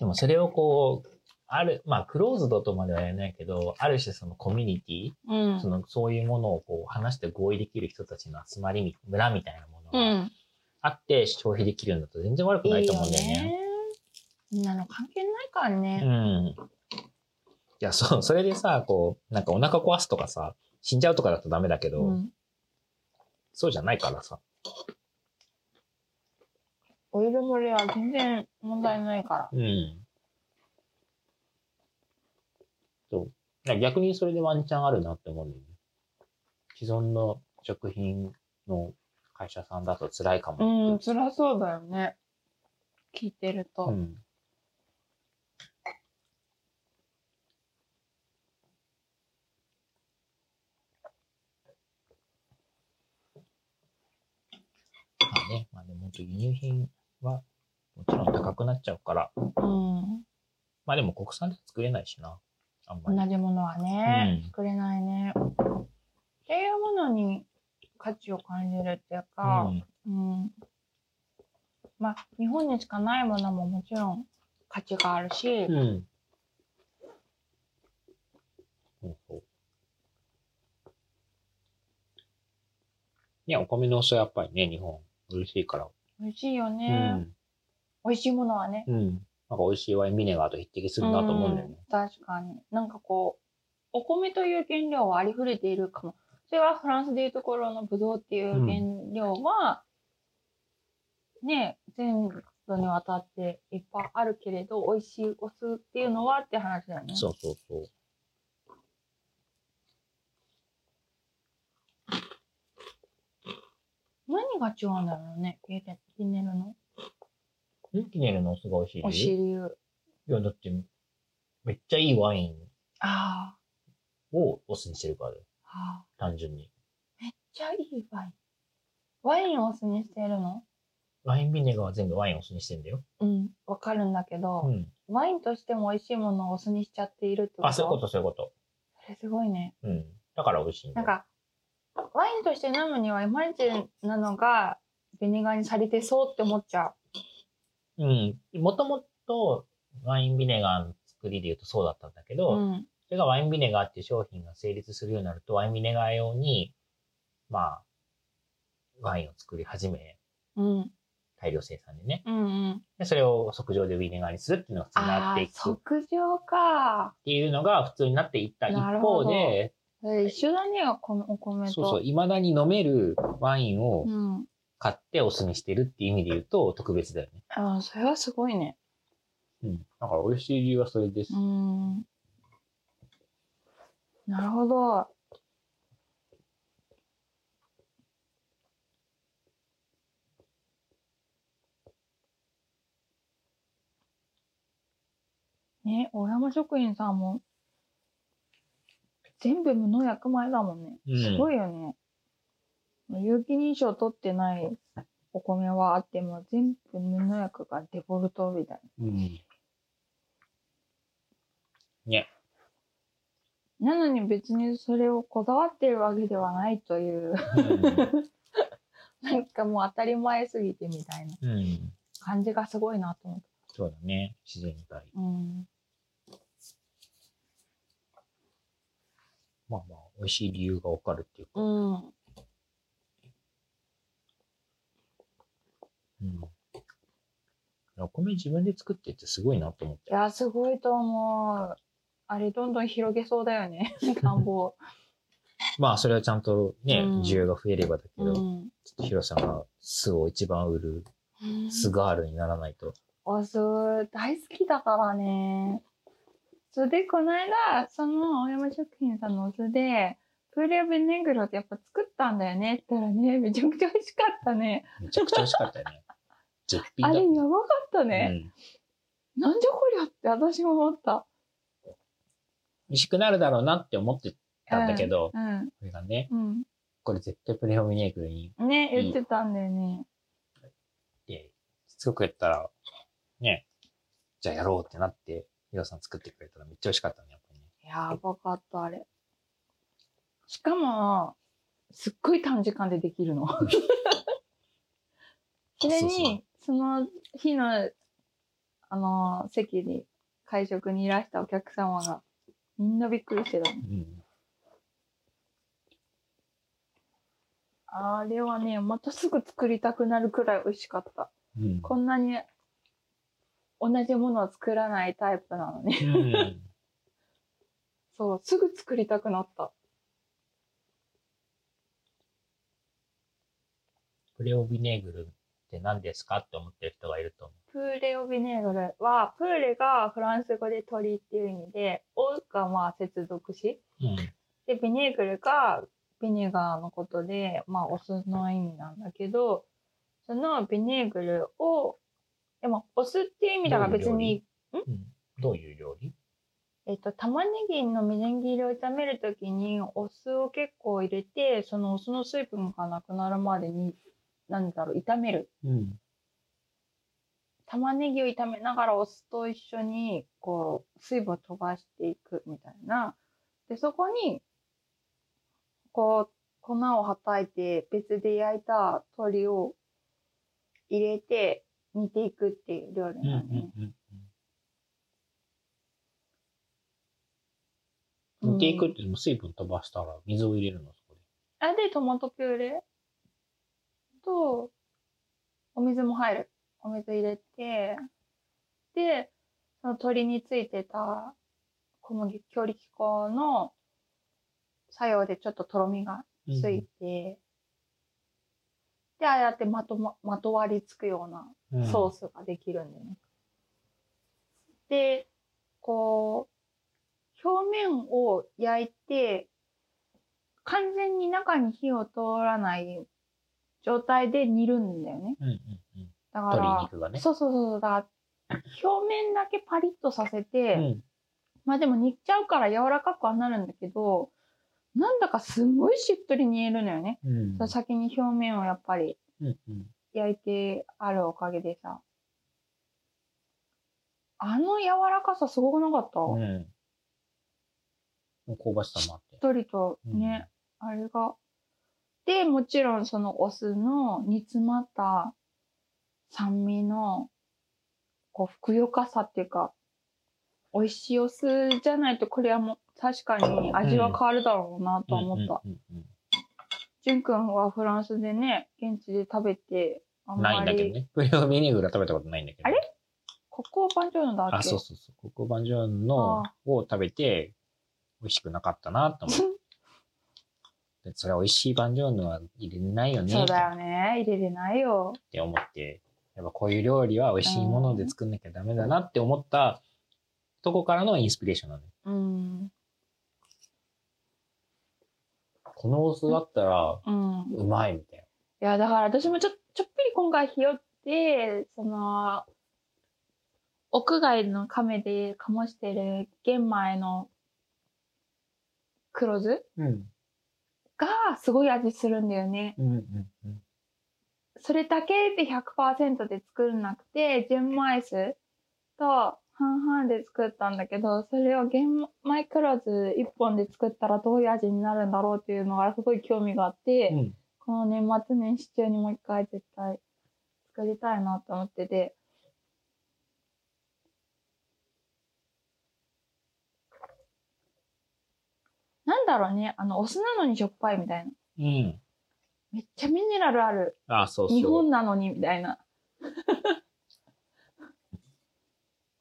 でもそれをこう、ある、まあ、クローズドとまでは言えないけど、ある種そのコミュニティ、うん。その、そういうものをこう、話して合意できる人たちの集まりみ、村みたいなものうがん。あって消費できるんだと全然悪くないと思うんだよね。みんなの関係ないからね。うん。いや、そう、それでさ、こう、なんかお腹壊すとかさ、死んじゃうとかだとダメだけど、うん。そうじゃないからさ。オイル漏れは全然問題ないから。うん。そう。逆にそれでワンチャンあるなって思うんだよね。既存の食品の会社さんだと辛いかも。うん、辛そうだよね。聞いてると。うん。まあね、まあでも本当輸入品はもちろん高くなっちゃうから、うん。まあでも国産では作れないしな。あんまり。同じものはね、うん作れないね。っていうものに価値を感じるっていうか、うんうん。まあ、日本にしかないものももちろん価値があるし、うん。そうそう。いや、お米のお酢はやっぱりね、日本、嬉しいから。美味しいようね。ん。美味しいものはね。うん。なんか美味しいワインビネガーと匹敵するなと思うんだよね。うん確かに。なんかこう、お米という原料はありふれているかも。それはフランスでいうところのブドウっていう原料は、ね、全土にわたっていっぱいあるけれど、美味しいお酢っていうのはって話だよね。そうそうそう。何が違うんだろうね、ギネギネルの。んギネルのお酢が美味しい美味しいや、だって、めっちゃいいワインあをお酢にしてるからだよ。あ、あ単純に。めっちゃいいワイン。ワインをお酢にしてるの？ワインビネガーは全部ワインをお酢にしてんだよ。うん、わかるんだけど、うん。ワインとしても美味しいものをお酢にしちゃっているってこと？あ、そういうこと、そういうこと。それすごいね。うん。だから美味しいんだよ。なんか、ワインとして飲むにはいまいちなのが、ビネガーにされてそうって思っちゃうん。もともと、ワインビネガーの作りで言うとそうだったんだけう。ど、うん。それがワインビネガーっていう商品が成立するようになると、ワインビネガー用に、まあ、ワインを作り始めうん。大量生産でね。うんうん。で、それを即上でビネガーにするっていうのが普通になっていくっ即上か。ていうのが普通になっていった一方で、え一緒だね、お米お米と。そうそう、未だに飲めるワインをうん。買ってお酢にしてるっていう意味で言うと特別だよね。ああ、それはすごいね。うん。だから美味しい理由はそれですう。ん。なるほど。ね、大山食品さんも、全部無農薬米だもんね。うんすごいよね。有機認証取ってないお米はあっても、全部無農薬がデフォルトみたいうん。ね。な。なのに別にそれをこだわってるわけではないという、うん。[laughs] なんかもう当たり前すぎてみたいなうん。感じがすごいなと思って。そうだね。自然体。うん。まあまあ、美味しい理由がわかるっていうか。うん。うん。お米自分で作ってってすごいなと思って。いや、すごいと思う。あれ、どんどん広げそうだよね。[laughs] 田んぼ。まあ、それはちゃんとね、うん需要が増えればだけど、うん。ちょっとヒロさんが酢を一番売る酢ガールにならないと。お酢大好きだからね。それで、この間、その、大山食品さんのお酢で、プーレオベネグロってやっぱ作ったんだよねって言ったらね、めちゃくちゃ美味しかったね。めちゃくちゃ美味しかったよね。[laughs] 絶品だあれ、やばかったね。うん。なんじゃこりゃって私も思った。美味しくなるだろうなって思ってたんだけど、うん。これがね、うん。これ絶対プレオミネーグルにうん。ね、言ってたんだよね。って、しつこくやったら、ね、じゃあやろうってなって、ヒロさん作ってくれたらめっちゃ美味しかったね、やっぱりね。やばかった、あれ。しかも、すっごい短時間でできるの。[laughs] それに、その日の、あの、席に、会食にいらしたお客様が、みんなびっくりしてたの。うん。あれはね、またすぐ作りたくなるくらい美味しかった。うん。こんなに同じものを作らないタイプなのに。うん。[laughs] そう、すぐ作りたくなった。プレオビネーグルって何ですかって思ってる人がいると思プーレオビネーグルは、プーレがフランス語で鳥っていう意味で、オがまあ接続詞。う。うん。で、ビネーグルがビネガーのことで、まあお酢の意味なんだけど、そのビネーグルを、でもお酢っていう意味だから別に、うん。どういう料理？えっと、玉ねぎのみじん切りを炒めるときにお酢を結構入れて、そのお酢の水分がなくなるまでに、なんだろう、炒める。うん。玉ねぎを炒めながらお酢と一緒に、こう、水分を飛ばしていくみたいな。で、そこに、こう、粉をはたいて、別で焼いた鶏を入れて、煮ていくっていう料理うん。うん。なのね。うん。煮ていくって、水分飛ばしたら水を入れるの、そこで。あれでトマトピューレ？と、お水も入る。お水入れて、で、その鶏についてた小麦、強力粉の作用でちょっととろみがついて、で、ああやってまとま、まとわりつくようなソースができるんだよね。で、こう、表面を焼いて、完全に中に火を通らない状態で煮るんだよね。うん。うん。うん。だから、鶏肉がね。そうそうそう、だから、表面だけパリッとさせて、うん。まあでも煮ちゃうから柔らかくはなるんだけど、なんだかすんごいしっとり煮えるのよね。うん。先に表面をやっぱりうん。うん。焼いてあるおかげでさ。あの柔らかさすごくなかった、うん。香ばしさもあってしっ。とりとね、あれが。で、もちろんそのお酢の煮詰まった酸味の、こう、ふくよかさっていうか、美味しいお酢じゃないとこれはもう確かに味は変わるだろうなとは思った。うんうんうんはフランスでね、現地で食べて、ないんだけどね。プリオビニグラ食べたことないんだけど。あれ？ココバンジョーノだっけあ、そうそうそう。ココバンジョーンのあを食べて、美味しくなかったなと思って。[laughs] でそれは美味しいバンジョーヌは入れないよねそうだよね。入れれないよ。って思って、やっぱこういう料理は美味しいもので作んなきゃダメだなって思ったとこからのインスピレーションなのよ。うん。このお酢だったらうん。うまいみたいいや、だから私もちょ、ちょっぴり今回ひよって、その、屋外の亀で醸してる玄米の黒酢な。うん。がすごい味するんだよね。うんうんうん。それだけで100%で作らなくて、純米酢と半々で作ったんだけど、それを玄米黒酢1本で作ったらどういう味になるんだろうっていうのがすごい興味があって、うん。この年末年始中にもう一回絶対作りたいなと思ってて。なんだろうね、あの、お酢なのにしょっぱいみたいな。うん。めっちゃミネラルある。あ、そうそう。日本なのにみたいな。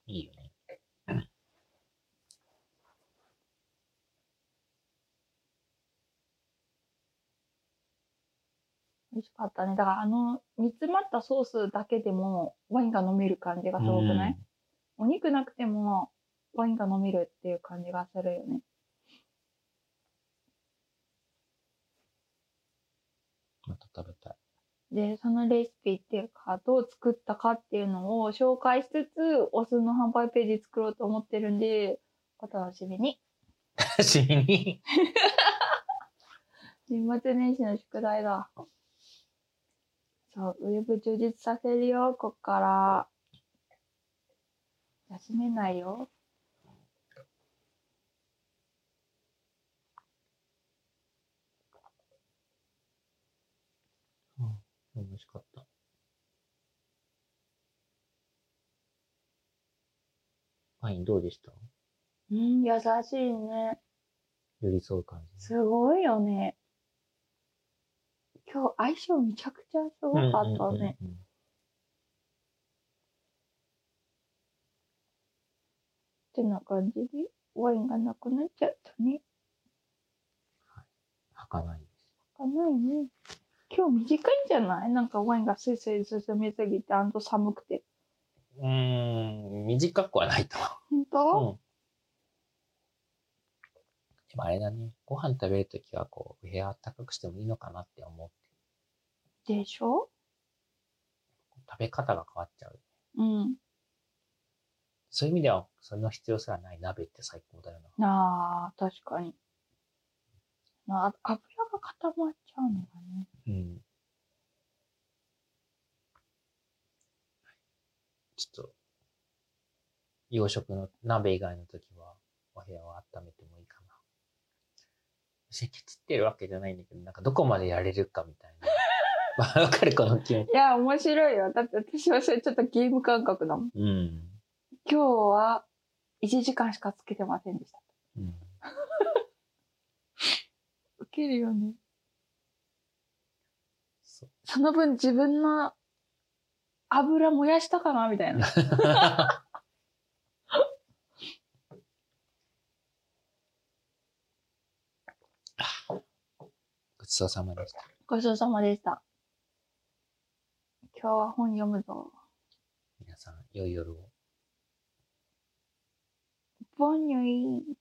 いいよね。美味しかったね。だからあの、煮詰まったソースだけでもワインが飲める感じがすごくない、お肉なくてもワインが飲めるっていう感じがするよね。また食べたい。で、そのレシピっていうか、どう作ったかっていうのを紹介しつつ、お酢の販売ページ作ろうと思ってるんで、お楽しみに。楽しみに。[laughs] 年末年始の宿題だ。そう、ウェブ充実させるよ、こっから。休めないよ。美味しかった。ワインどうでした？うん、優しいね。寄り添う感じ。すごいよね。今日相性めちゃくちゃすごかったね。ってな感じで、ワインがなくなっちゃったね。はかないです。かないね。今日短いんじゃない？なんかワインがスイスイ進みすぎて、あんと寒くて。うーん、短くはないと本当？うん。でもあれだね。ご飯食べるときはこう、部屋暖かくしてもいいのかなって思って。でしょ？食べ方が変わっちゃう。うん。そういう意味では、その必要すらない鍋って最高だよな。なあ、確かに。なあ、油が固まっちゃうのがね。うん。ちょっと、洋食の鍋以外の時は、お部屋を温めてもいいかな。私、ケチってるわけじゃないんだけど、なんかどこまでやれるかみたいな。[laughs] わかるこの気持ち。いや、面白いよ。だって私はそれちょっとゲーム感覚だもん。うん。今日は1時間しかつけてませんでした。うん。[laughs] ウケるよね。そう。その分自分の油燃やしたかなみたいな。[laughs] ごちそうさまでした。ごちそうさまでした。今日は本読むぞ。皆さん、良い夜を。ボンニュイ